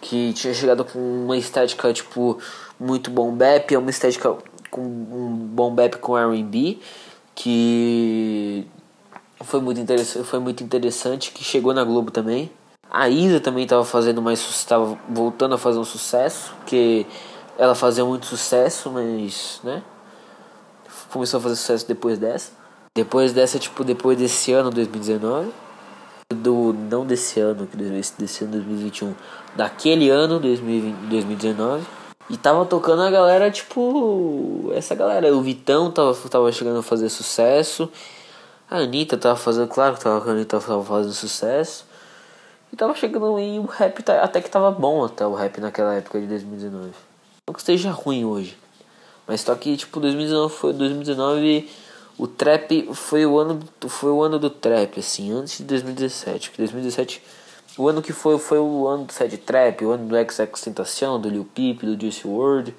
que tinha chegado com uma estética tipo muito bom bap, é uma estética com um bom bap com R&B, que foi muito interessante, foi muito interessante, que chegou na Globo também. A Isa também estava fazendo mais estava voltando a fazer um sucesso, que ela fazia muito sucesso, mas, né? Começou a fazer sucesso depois dessa. Depois dessa, tipo, depois desse ano, 2019 do não desse ano, que desse ano 2021, daquele ano 2020, 2019. E tava tocando a galera, tipo, essa galera, o Vitão tava, tava chegando a fazer sucesso. A Anitta tava fazendo, claro que tava, a Anitta tava fazendo sucesso. E tava chegando e o rap tá, até que tava bom até o rap naquela época de 2019. Não que esteja ruim hoje. Mas só que tipo 2019 foi 2019 o trap foi o ano foi o ano do trap assim antes de 2017 que 2017 o ano que foi foi o ano do set trap o ano do XX Tentação do Lil Peep do Juice WRLD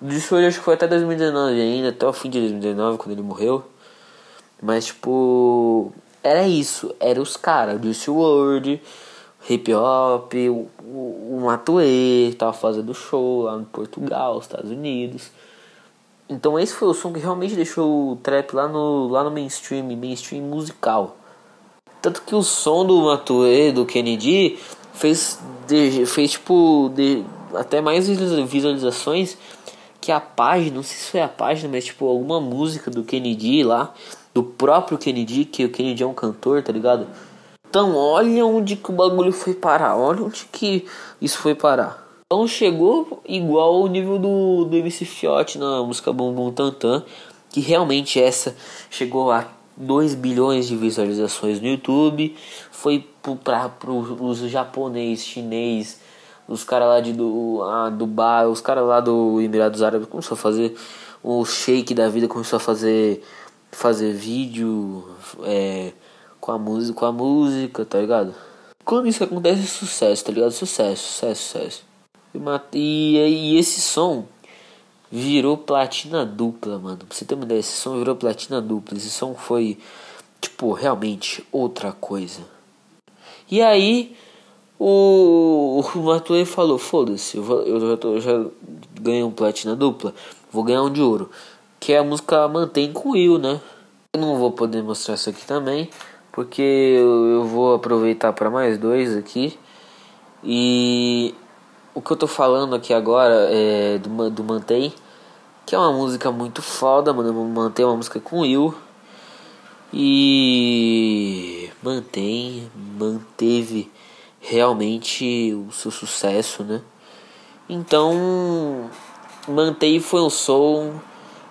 o Juice WRLD acho que foi até 2019 ainda até o fim de 2019 quando ele morreu. Mas tipo era isso era os caras Juice WRLD hip hop o, o, o Matuê tava fazendo show lá no Portugal Estados Unidos Então esse foi o som que realmente deixou o trap lá no, lá no mainstream, mainstream musical. Tanto que o som do Matue, do Kennedy, fez, de, fez tipo de, até mais visualizações que a página, não sei se foi a página, mas tipo alguma música do Kennedy lá, do próprio Kennedy, que o Kennedy é um cantor, tá ligado? Então olha onde que o bagulho foi parar, olha onde que isso foi parar. Então chegou igual ao nível do, do MC Fiote na música Bumbum Tantan, que realmente essa chegou a 2 bilhões de visualizações no YouTube, foi para os japonês, chinês, os caras lá de do, ah, Dubai, os caras lá do Emirados Árabes começou a fazer o shake da vida, começou a fazer fazer vídeo é, com a música, com a música, tá ligado? Quando isso acontece, é sucesso, tá ligado? Sucesso, sucesso, sucesso. E, e esse som virou platina dupla, mano. Pra você ter uma ideia, esse som virou platina dupla. Esse som foi, tipo, realmente outra coisa. E aí, o, o falou: Foda-se, eu, eu, já eu já ganhei um platina dupla, vou ganhar um de ouro. Que é a música Mantém com Will, né? Eu não vou poder mostrar isso aqui também, porque eu, eu vou aproveitar para mais dois aqui. E o que eu tô falando aqui agora é do, do Mantém, que é uma música muito foda, mano. Mantém uma música com Will. E mantém, manteve realmente o seu sucesso, né? Então, mantém foi um som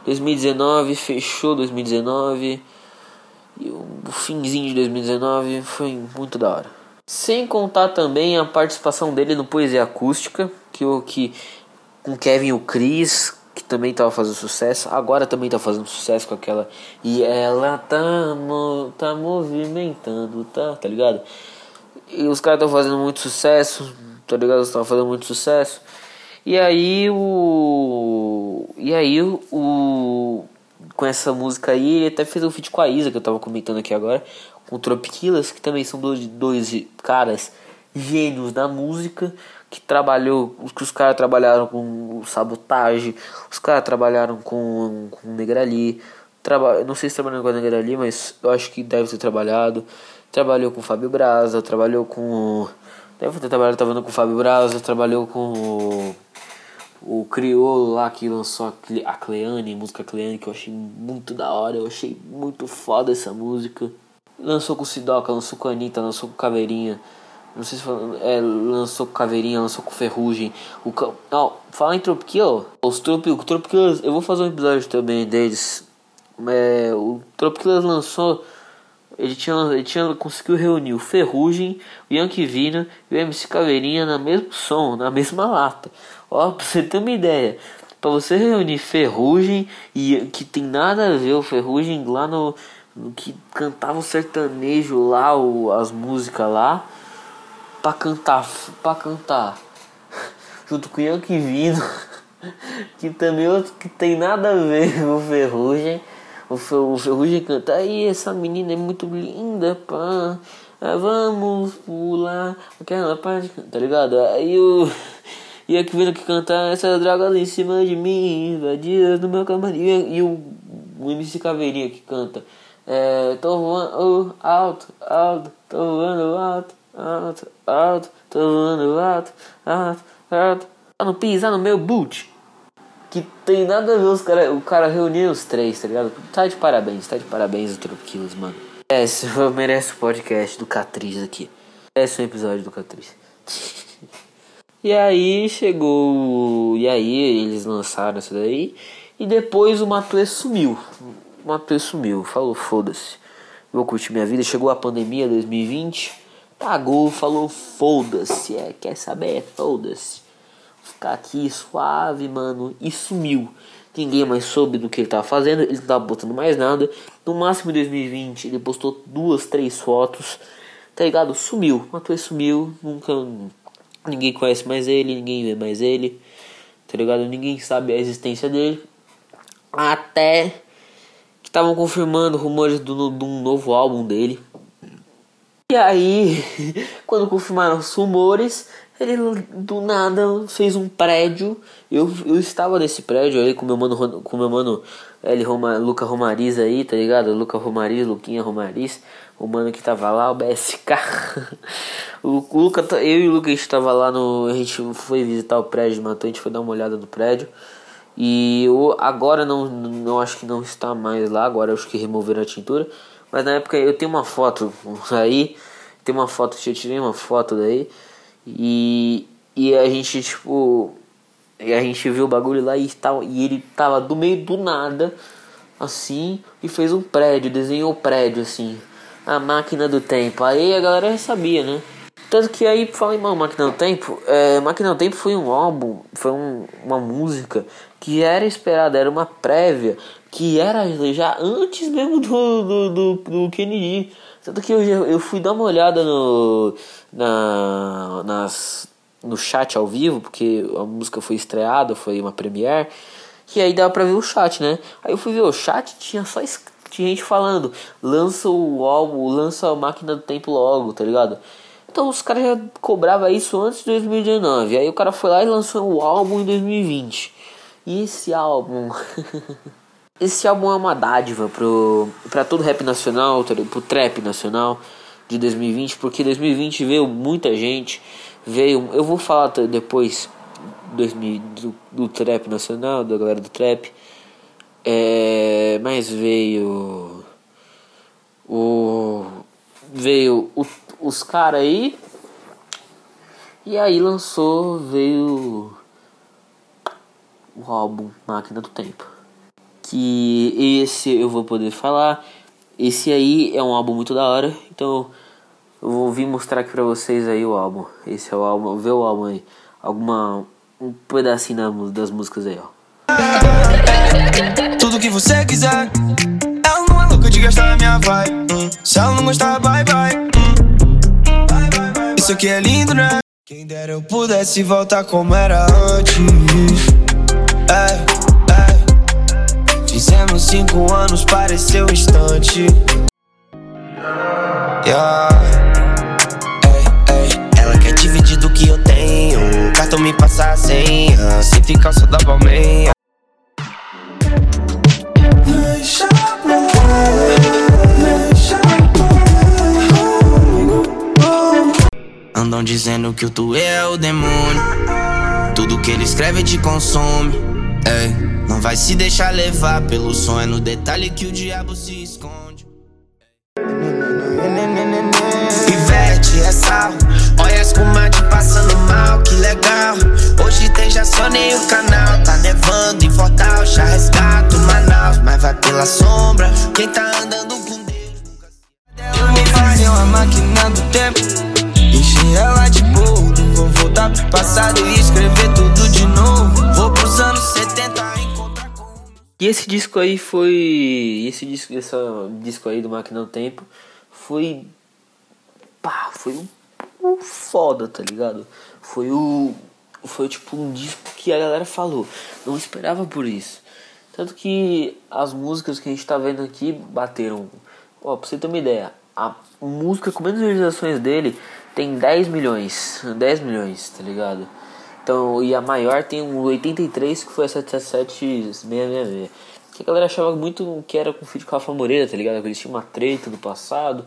2019, fechou 2019 e o finzinho de 2019 foi muito da hora. Sem contar também a participação dele no Poesia Acústica, que o que com Kevin o Chris, que também estava fazendo sucesso, agora também está fazendo sucesso com aquela e ela tá tá movimentando, tá, tá ligado? E os caras estão fazendo muito sucesso, tá ligado? Estão fazendo muito sucesso. E aí o e aí o com essa música aí, ele até fez um feat com a Isa que eu tava comentando aqui agora com Tropiquilas, que também são dois, dois caras gênios da música, que trabalhou, que os caras trabalharam com sabotagem, os caras trabalharam com, com Negrali, traba, não sei se trabalhou com Negrali, mas eu acho que deve ter trabalhado, trabalhou com Fábio Braza, trabalhou com deve ter trabalhado trabalhando com Fábio Braza, trabalhou com o, o Criolo lá que lançou a Cleane, música Cleane, que eu achei muito da hora, eu achei muito foda essa música. Lançou com Sidoca, lançou com a Anitta, lançou com Caveirinha. Não sei se foi, é, lançou com Caveirinha, lançou com Ferrugem. O Não, fala em Tropiquill, os Tropiquill, eu vou fazer um episódio também deles. É, o Tropiquill lançou, ele tinha, ele tinha conseguiu reunir o Ferrugem, o Yankee Vina e o MC Caveirinha na mesmo som, na mesma lata. Ó, pra você ter uma ideia, para você reunir Ferrugem e que tem nada a ver o Ferrugem lá no que cantava o sertanejo lá, o, as músicas lá, pra cantar, pra cantar, junto com o Yankee Vino, que também outro que tem nada a ver com o Ferrugem. O, o Ferrugem canta, aí essa menina é muito linda, pá. Ah, vamos pular aquela parte, tá ligado? Aí o. E aqui que cantar essa droga ali em cima de mim, invadia no meu camarim. E o, o MC Caveirinha que canta. É, tô voando alto, alto, tô voando alto, alto, alto, tô voando alto, alto, alto. Pra não pisar no meu boot. Que tem nada a ver os cara, o cara reunir os três, tá ligado? Tá de parabéns, tá de parabéns o Tropiquilos, mano. Esse merece o podcast do Catriz aqui. É o episódio do Catriz. e aí chegou. E aí eles lançaram isso daí. E depois o Matuê sumiu. Matheus sumiu, falou foda-se, vou curtir minha vida. Chegou a pandemia 2020, pagou, falou foda-se, é, quer saber? Foda-se. Ficar aqui suave, mano, e sumiu. Ninguém mais soube do que ele tava fazendo, ele não tava botando mais nada. No máximo em 2020 ele postou duas, três fotos, tá ligado? Sumiu, Matheus sumiu, nunca. Ninguém conhece mais ele, ninguém vê mais ele, tá ligado? Ninguém sabe a existência dele. Até estavam confirmando rumores de um novo álbum dele. E aí, quando confirmaram os rumores, ele do nada fez um prédio. Eu, eu estava nesse prédio aí com meu mano, com meu mano L. Roma, Luca Romariz aí, tá ligado? Luca Romariz, Luquinha Romariz, o mano que tava lá, o BSK. o Luca, eu e o Luca a gente tava lá no. A gente foi visitar o prédio, matou, a gente foi dar uma olhada no prédio. E eu, agora não, não acho que não está mais lá, agora acho que removeram a tintura. Mas na época eu tenho uma foto aí, tem uma foto, eu tirei uma foto daí. E, e a gente, tipo, e a gente viu o bagulho lá e, tal, e ele tava do meio do nada, assim, e fez um prédio, desenhou o prédio, assim. A máquina do tempo. Aí a galera já sabia, né? Tanto que aí, falei, mano, Máquina do Tempo, é, Máquina do Tempo foi um álbum, foi um, uma música que era esperada, era uma prévia, que era já antes mesmo do, do, do, do Kennedy. Tanto que eu, eu fui dar uma olhada no, na, nas, no chat ao vivo, porque a música foi estreada, foi uma premiere, e aí dava pra ver o chat, né? Aí eu fui ver o chat, tinha só tinha gente falando, lança o álbum, lança a Máquina do Tempo logo, tá ligado? Então os caras já cobravam isso antes de 2019. Aí o cara foi lá e lançou o álbum em 2020. E esse álbum. esse álbum é uma dádiva pro, pra todo rap nacional, pro trap nacional de 2020, porque 2020 veio muita gente. Veio. Eu vou falar depois 2000, do, do trap nacional, da galera do trap. É, mas veio. O. Veio o os caras aí. E aí lançou, veio o álbum Máquina do Tempo. Que esse eu vou poder falar. Esse aí é um álbum muito da hora. Então eu vou vir mostrar aqui pra vocês aí o álbum. Esse é o álbum, vê o álbum aí. Alguma. um pedacinho das músicas aí, ó. Tudo que você quiser. Ela não é louca de gastar minha vibe. Hum. Se ela não gostar, bye bye. Isso aqui é lindo, né? Quem dera eu pudesse voltar como era antes. Cinco anos, pareceu instante. Yeah. Ela quer dividir do que eu tenho. Cartão me passa a senha. Se ficar só da palmeia. Andam dizendo que o tu é o demônio. Tudo que ele escreve te consome. Ei, não vai se deixar levar pelo sonho. É no detalhe que o diabo se esconde. Ivete é sal. Olha a espumante passando mal, que legal. Hoje tem já sonei o canal. Tá nevando em Fortal, já resgato Manaus. Mas vai pela sombra. Quem tá andando com Deus nunca se. Eu me fazer uma máquina do tempo. Ela de boldo Vou voltar pro passado e escrever tudo de novo. Vou pros anos 70 encontrar com E esse disco aí foi... Esse disco, esse disco aí do Máquina do Tempo Foi... Pá, foi um, um foda, tá ligado? Foi o... Foi tipo um disco que a galera falou Não esperava por isso. Tanto que as músicas que a gente tá vendo aqui bateram. Ó, pra você ter uma ideia A música com menos visualizações dele tem 10 milhões, 10 milhões, tá ligado? Então, e a maior tem um 83 que foi a 77666. Que a galera achava muito que era com o com a Rafa Moreira, tá ligado? Que eles tinham uma treta no passado.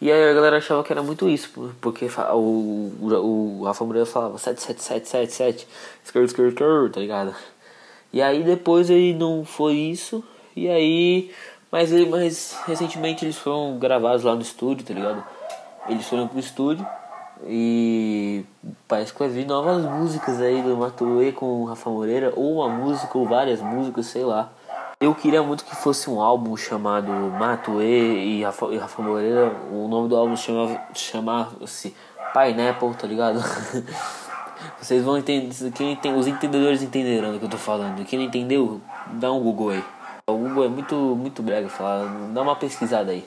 E aí a galera achava que era muito isso, porque o, o, o Rafa Moreira falava 77777, skirt, skirt, skirt, tá ligado? E aí depois ele não foi isso, e aí. Mas, mas recentemente eles foram gravados lá no estúdio, tá ligado? Eles foram pro estúdio e parece que vai vir novas músicas aí do Matuê com o Rafa Moreira, ou uma música, ou várias músicas, sei lá. Eu queria muito que fosse um álbum chamado Matuê e Rafa, e Rafa Moreira. O nome do álbum chamava, chamava-se Pineapple, tá ligado? Vocês vão entender, quem tem, os entendedores entenderão do que eu tô falando. Quem não entendeu, dá um Google aí. O Google é muito, muito brega falar, dá uma pesquisada aí.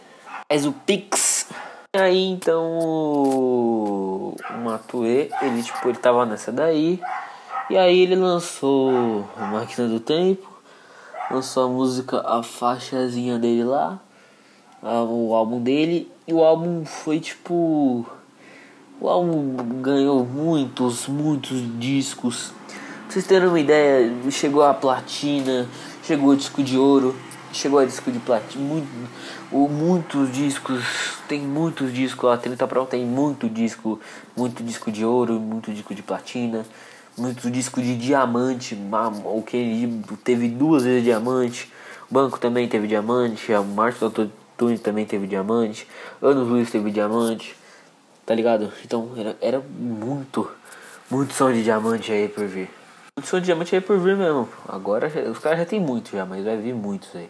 Mas o Pix Aí então o Matue, ele tipo, ele tava nessa daí. E aí ele lançou a Máquina do Tempo, lançou a música, a faixazinha dele lá. uh, o álbum dele. E o álbum foi tipo. O álbum ganhou muitos, muitos discos. Pra vocês terem uma ideia, chegou a platina, chegou a disco de ouro, chegou a disco de platina. Muito, muitos discos, tem muitos discos, a 30 Pro tem muito disco, muito disco de ouro, muito disco de platina, muito disco de diamante, o que teve duas vezes diamante. O banco também teve diamante, a Marcos Autotune também teve diamante, Anos Luiz teve diamante, tá ligado? Então era, era muito, muito som de diamante aí por vir. Muito som de diamante aí por vir mesmo. Agora os caras já tem muito já, mas vai vir muitos aí.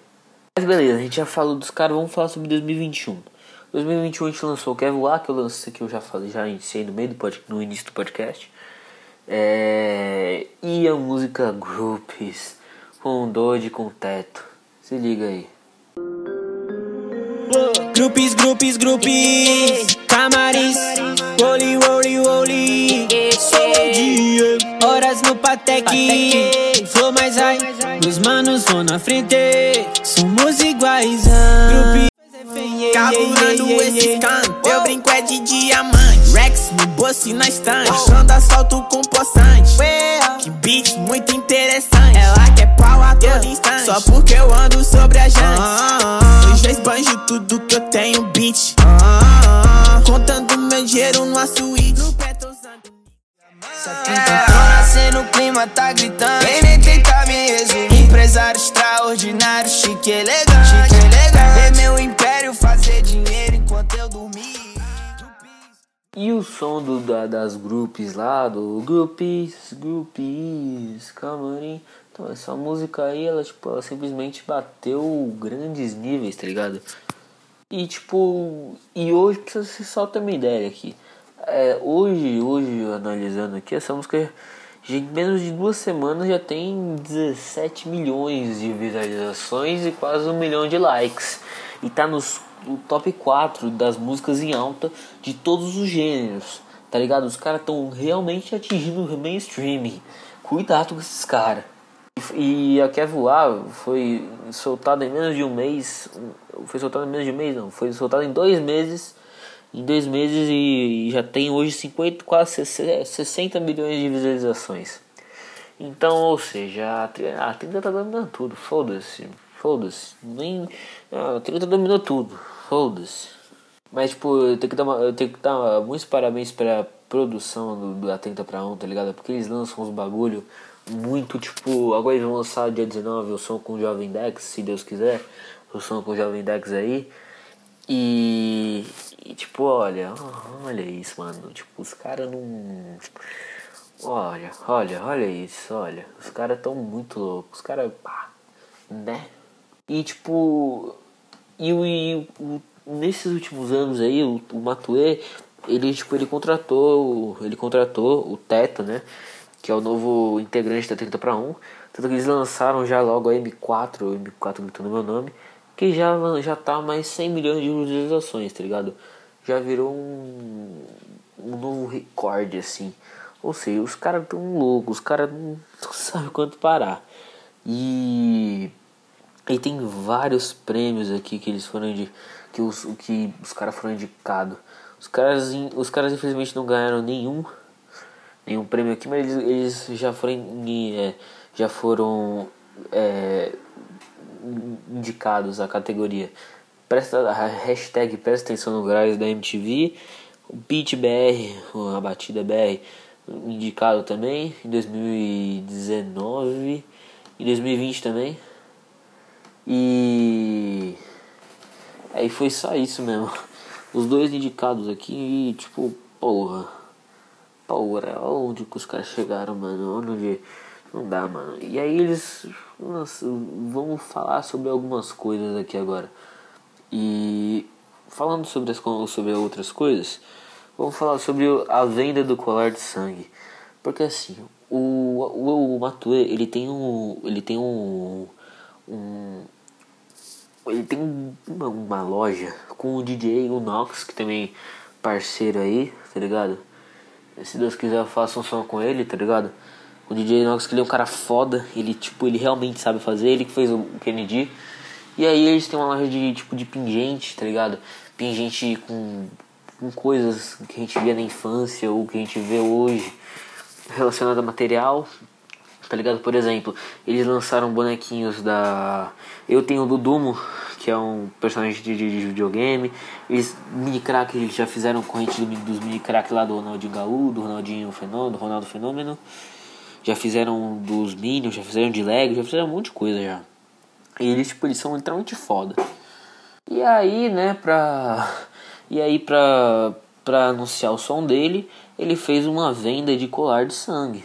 Mas beleza, a gente já falou dos caras, vamos falar sobre 2021. 2021 a gente lançou o Kevin Lá, que eu lancei que eu já falei, já iniciei no meio do pod, no início do podcast. É, e a música Groups com Doide com Teto. Se liga aí. Grupos, grupos, grupos, camarins, Woli, woli, woli, horas no Patek, flow mais high, meus manos vão na frente, somos iguais, grupos. Carburando esse canto, eu brinco é de diamante. Rex no bolso e na estante. Achando assalto com poçante Que beat muito interessante. Ela quer pau a todo instante. Só porque eu ando sobre a jante Eu já esbanjo tudo que eu tenho beat. Contando meu dinheiro numa suíte No usando Tô nascendo, o clima tá gritando Quem nem tenta me resumir Empresário extraordinário, chique elegante Chique elegante Ver meu império fazer dinheiro enquanto eu dormir E o som do, da, das grupos lá, do Groupies, Groupies, Camarim. Então, essa música aí, ela, tipo, ela simplesmente bateu grandes níveis, tá ligado? E, tipo, e hoje, pra você só ter uma ideia aqui. É, hoje, hoje, analisando aqui, essa música, em menos de duas semanas, já tem 17 milhões de visualizações e quase um milhão de likes. E tá nos no top 4 das músicas em alta de todos os gêneros, tá ligado? Os caras estão realmente atingindo o mainstream. Cuidado com esses caras. E a Quer Voar foi soltada em menos de um mês. Foi soltada em menos de um mês, não. Foi soltada em dois meses. Em dois meses e já tem hoje 50, quase 60 milhões de visualizações. Então, ou seja, a 30 tá dominando tudo. Foda-se. Foda-se. Nem. A 30 dominou tudo. Foda-se. Mas, tipo, eu tenho que dar, uma, eu tenho que dar muitos parabéns pra produção do, do A30 pra 1, tá ligado? Porque eles lançam uns bagulho muito, tipo, agora eles vão lançar dia 19 o som com o Jovem Dex, se Deus quiser, o som com o Jovem Dex aí. E, e tipo, olha, olha isso, mano. Tipo, os caras não. Olha, olha, olha isso, olha. Os caras tão muito loucos. Os caras. Né? E tipo. E, e nesses últimos anos aí, o, o Matue, ele, tipo, ele contratou. Ele contratou o Teto, né? Que é o novo integrante da 30 para 1. Tanto que eles lançaram já logo a M4, o M4 gritando meu nome que já, já tá mais 100 milhões de visualizações, tá ligado? Já virou um, um novo recorde, assim. Ou seja, os caras tão loucos, os caras não, não sabem quanto parar. E, e tem vários prêmios aqui que eles foram de que os, que os caras foram indicados. Os caras, os caras infelizmente não ganharam nenhum nenhum prêmio aqui, mas eles, eles já foram é, já foram é, indicados à categoria. Presta hashtag presta atenção no Graz da MTV, o Beat BR, a batida BR, indicado também em 2019 e 2020 também. E aí foi só isso mesmo. Os dois indicados aqui e tipo, porra. Porra, onde que os caras chegaram, mano? Onde não dá, mano. E aí eles vamos falar sobre algumas coisas aqui agora. E falando sobre, as, sobre outras coisas, vamos falar sobre a venda do colar de sangue. Porque assim, o, o, o Matue, ele tem um. Ele tem um. um ele tem uma, uma loja com o DJ, o Nox, que também parceiro aí, tá ligado? Se Deus quiser faço um som com ele, tá ligado? O DJ Nox que ele é um cara foda, ele tipo, ele realmente sabe fazer, ele que fez o Kennedy. E aí eles têm uma loja de tipo de pingente, tá ligado? Pingente com, com coisas que a gente via na infância ou que a gente vê hoje relacionado a material. Tá ligado? Por exemplo, eles lançaram bonequinhos da. Eu tenho o Dudumo, que é um personagem de, de, de videogame. Eles, mini crack, eles já fizeram corrente do, dos mini crack lá do Ronaldinho Gaú, do Ronaldinho Fenômeno, do Ronaldo Fenômeno. Já fizeram dos Minions, já fizeram de Lego, já fizeram um monte de coisa já. E eles, tipo, eles são literalmente foda. E aí, né, pra. E aí, pra, pra anunciar o som dele, ele fez uma venda de colar de sangue.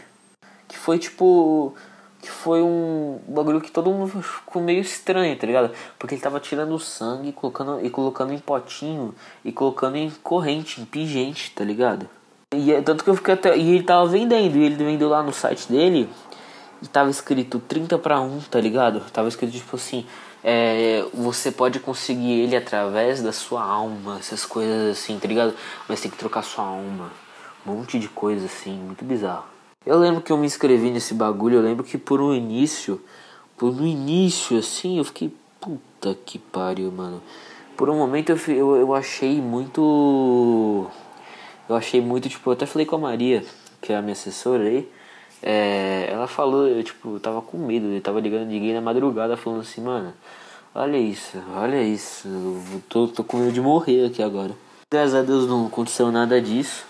Que foi tipo. Que foi um bagulho que todo mundo ficou meio estranho, tá ligado? Porque ele tava tirando sangue colocando, e colocando em potinho e colocando em corrente, em pingente, tá ligado? E é tanto que eu fiquei até. E ele tava vendendo, e ele vendeu lá no site dele e tava escrito 30 para 1, tá ligado? Tava escrito tipo assim, é, você pode conseguir ele através da sua alma, essas coisas assim, tá ligado? Mas tem que trocar sua alma. Um monte de coisa assim, muito bizarro. Eu lembro que eu me inscrevi nesse bagulho, eu lembro que por um início, por um início assim, eu fiquei, puta que pariu, mano. Por um momento eu, eu, eu achei muito. Eu achei muito, tipo, eu até falei com a Maria, que é a minha assessora aí. É, ela falou, eu tipo, tava com medo, eu tava ligando ninguém na madrugada falando assim, mano, olha isso, olha isso, eu tô, tô com medo de morrer aqui agora. Graças a Deus não aconteceu nada disso.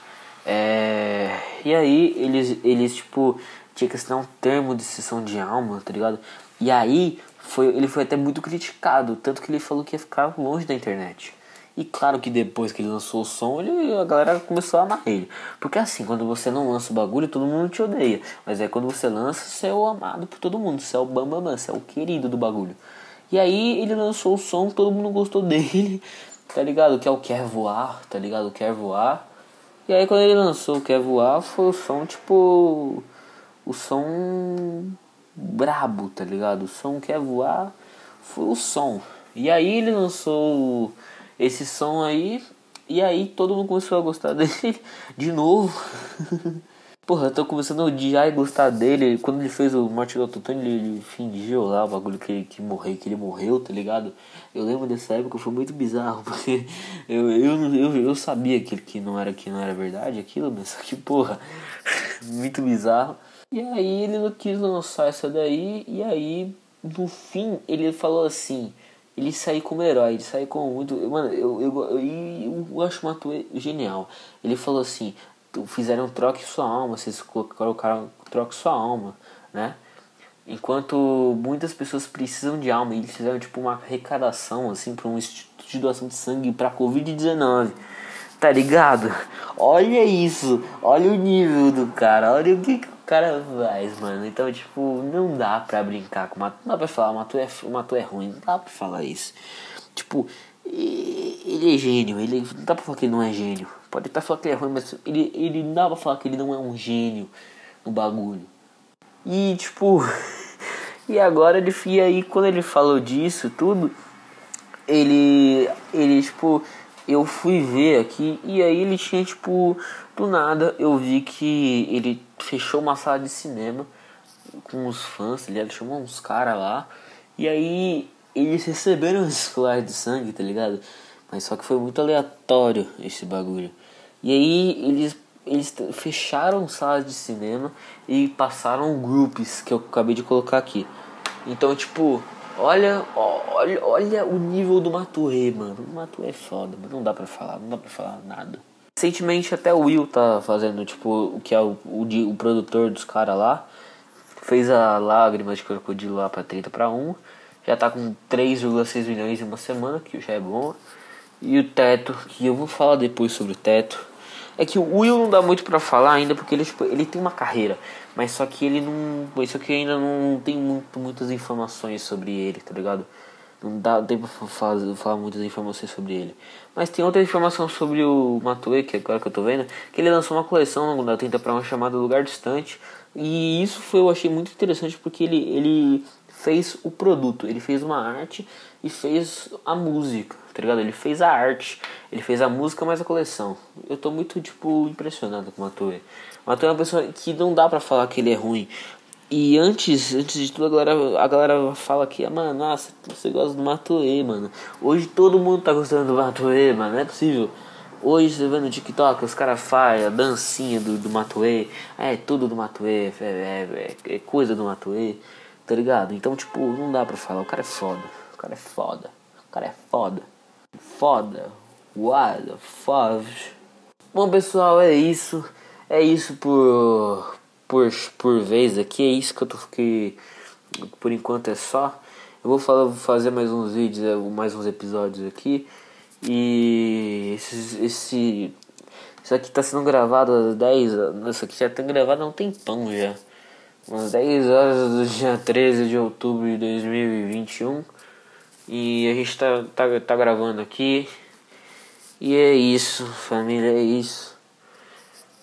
É, e aí eles, eles tipo, tinha que assinar um termo de sessão de alma, tá ligado? E aí foi, ele foi até muito criticado, tanto que ele falou que ia ficar longe da internet. E claro que depois que ele lançou o som, ele, a galera começou a amar ele. Porque assim, quando você não lança o bagulho, todo mundo te odeia. Mas é quando você lança, você é o amado por todo mundo. Você é o bambambam, bam, você é o querido do bagulho. E aí ele lançou o som, todo mundo gostou dele, tá ligado? Que é o Quer Voar, tá ligado? Quer Voar. E aí quando ele lançou o Quer Voar, foi o som tipo. O som brabo, tá ligado? O som Quer Voar foi o som. E aí ele lançou esse som aí. E aí todo mundo começou a gostar dele de novo. Porra, eu tô começando a odiar e gostar dele. Quando ele fez o Morte do Autotune, ele, ele fingiu lá o bagulho que, que morreu, que ele morreu, tá ligado? Eu lembro dessa época, foi muito bizarro, porque eu, eu, eu, eu sabia que, que, não era, que não era verdade aquilo, mas só que, porra, muito bizarro. E aí ele não quis lançar essa daí, e aí, no fim, ele falou assim ele sair como herói, ele sair como muito. Mano, eu, eu, eu, eu, acho o Matue genial. Ele falou assim: fizeram troque sua alma, vocês colocaram troque sua alma, né? Enquanto muitas pessoas precisam de alma, eles fizeram tipo uma arrecadação assim para um instituto de doação de sangue para Covid-19. Tá ligado? Olha isso, olha o nível do cara, olha o que, cara faz, mano. Então, tipo, não dá pra brincar com o Matu. Não dá pra falar, o Matu é, o Matu é ruim. Não dá pra falar isso. Tipo, ele é gênio. Ele, não dá pra falar que ele não é gênio. Pode até falar que ele é ruim, mas ele, ele não dá pra falar que ele não é um gênio no bagulho. E, tipo. e agora ele. E aí, quando ele falou disso, tudo. Ele. Ele, tipo. Eu fui ver aqui. E aí ele tinha, tipo do nada eu vi que ele fechou uma sala de cinema com os fãs, ele chamou uns caras lá. E aí eles receberam os colares de sangue, tá ligado? Mas só que foi muito aleatório esse bagulho. E aí eles, eles fecharam salas de cinema e passaram grupos que eu acabei de colocar aqui. Então, tipo, olha, olha, olha o nível do Matuê, mano. O Matuê é foda, mas não dá pra falar, não dá pra falar nada. Recentemente até o Will tá fazendo, tipo, o que é o, o, o produtor dos caras lá. Fez a Lágrimas de Crocodilo lá pra 30 para 1. Já tá com 3,6 milhões em uma semana, que já é bom. E o teto, que eu vou falar depois sobre o teto. É que o Will não dá muito para falar ainda, porque ele, tipo, ele tem uma carreira. Mas só que ele não. Isso aqui ainda não tem muito, muitas informações sobre ele, tá ligado? Não dá tempo pra falar, muitas informações sobre ele. Mas tem outra informação sobre o Matue, que agora que eu tô vendo, que ele lançou uma coleção da Tenta para uma chamada Lugar Distante. E isso foi, eu achei muito interessante porque ele, ele fez o produto, ele fez uma arte e fez a música, tá ligado? Ele fez a arte, ele fez a música mais a coleção. Eu tô muito, tipo, impressionado com o Matue. O Matue é uma pessoa que não dá pra falar que ele é ruim. E antes, antes de tudo, a galera, a galera fala que, mano, nossa, você gosta do Matoê, mano. Hoje todo mundo tá gostando do Matoê, mano, não é possível. Hoje você vê no TikTok, os caras fazem a dancinha do, do Matoê, é tudo do Matoê, é, é, é, coisa do Matoê, tá ligado? Então, tipo, não dá pra falar, o cara é foda, o cara é foda, o cara é foda, foda, what the fuck. Bom, pessoal, é isso, é isso por, por, por vez aqui, é isso que eu tô, que por enquanto é só. Eu vou falar, vou fazer mais uns vídeos, é, mais uns episódios aqui. E esse, esse isso aqui tá sendo gravado às 10 Isso aqui já tá gravado há um tempão já. Umas 10 horas do dia 13 de outubro de 2021. E a gente tá, tá, tá gravando aqui. E é isso, família, é isso.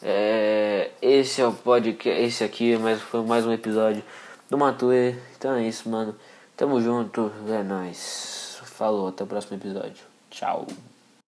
É, esse é o podcast. Esse aqui mais, foi mais um episódio do Matue. Então é isso, mano. Tamo junto. É nóis. Falou, até o próximo episódio. Tchau.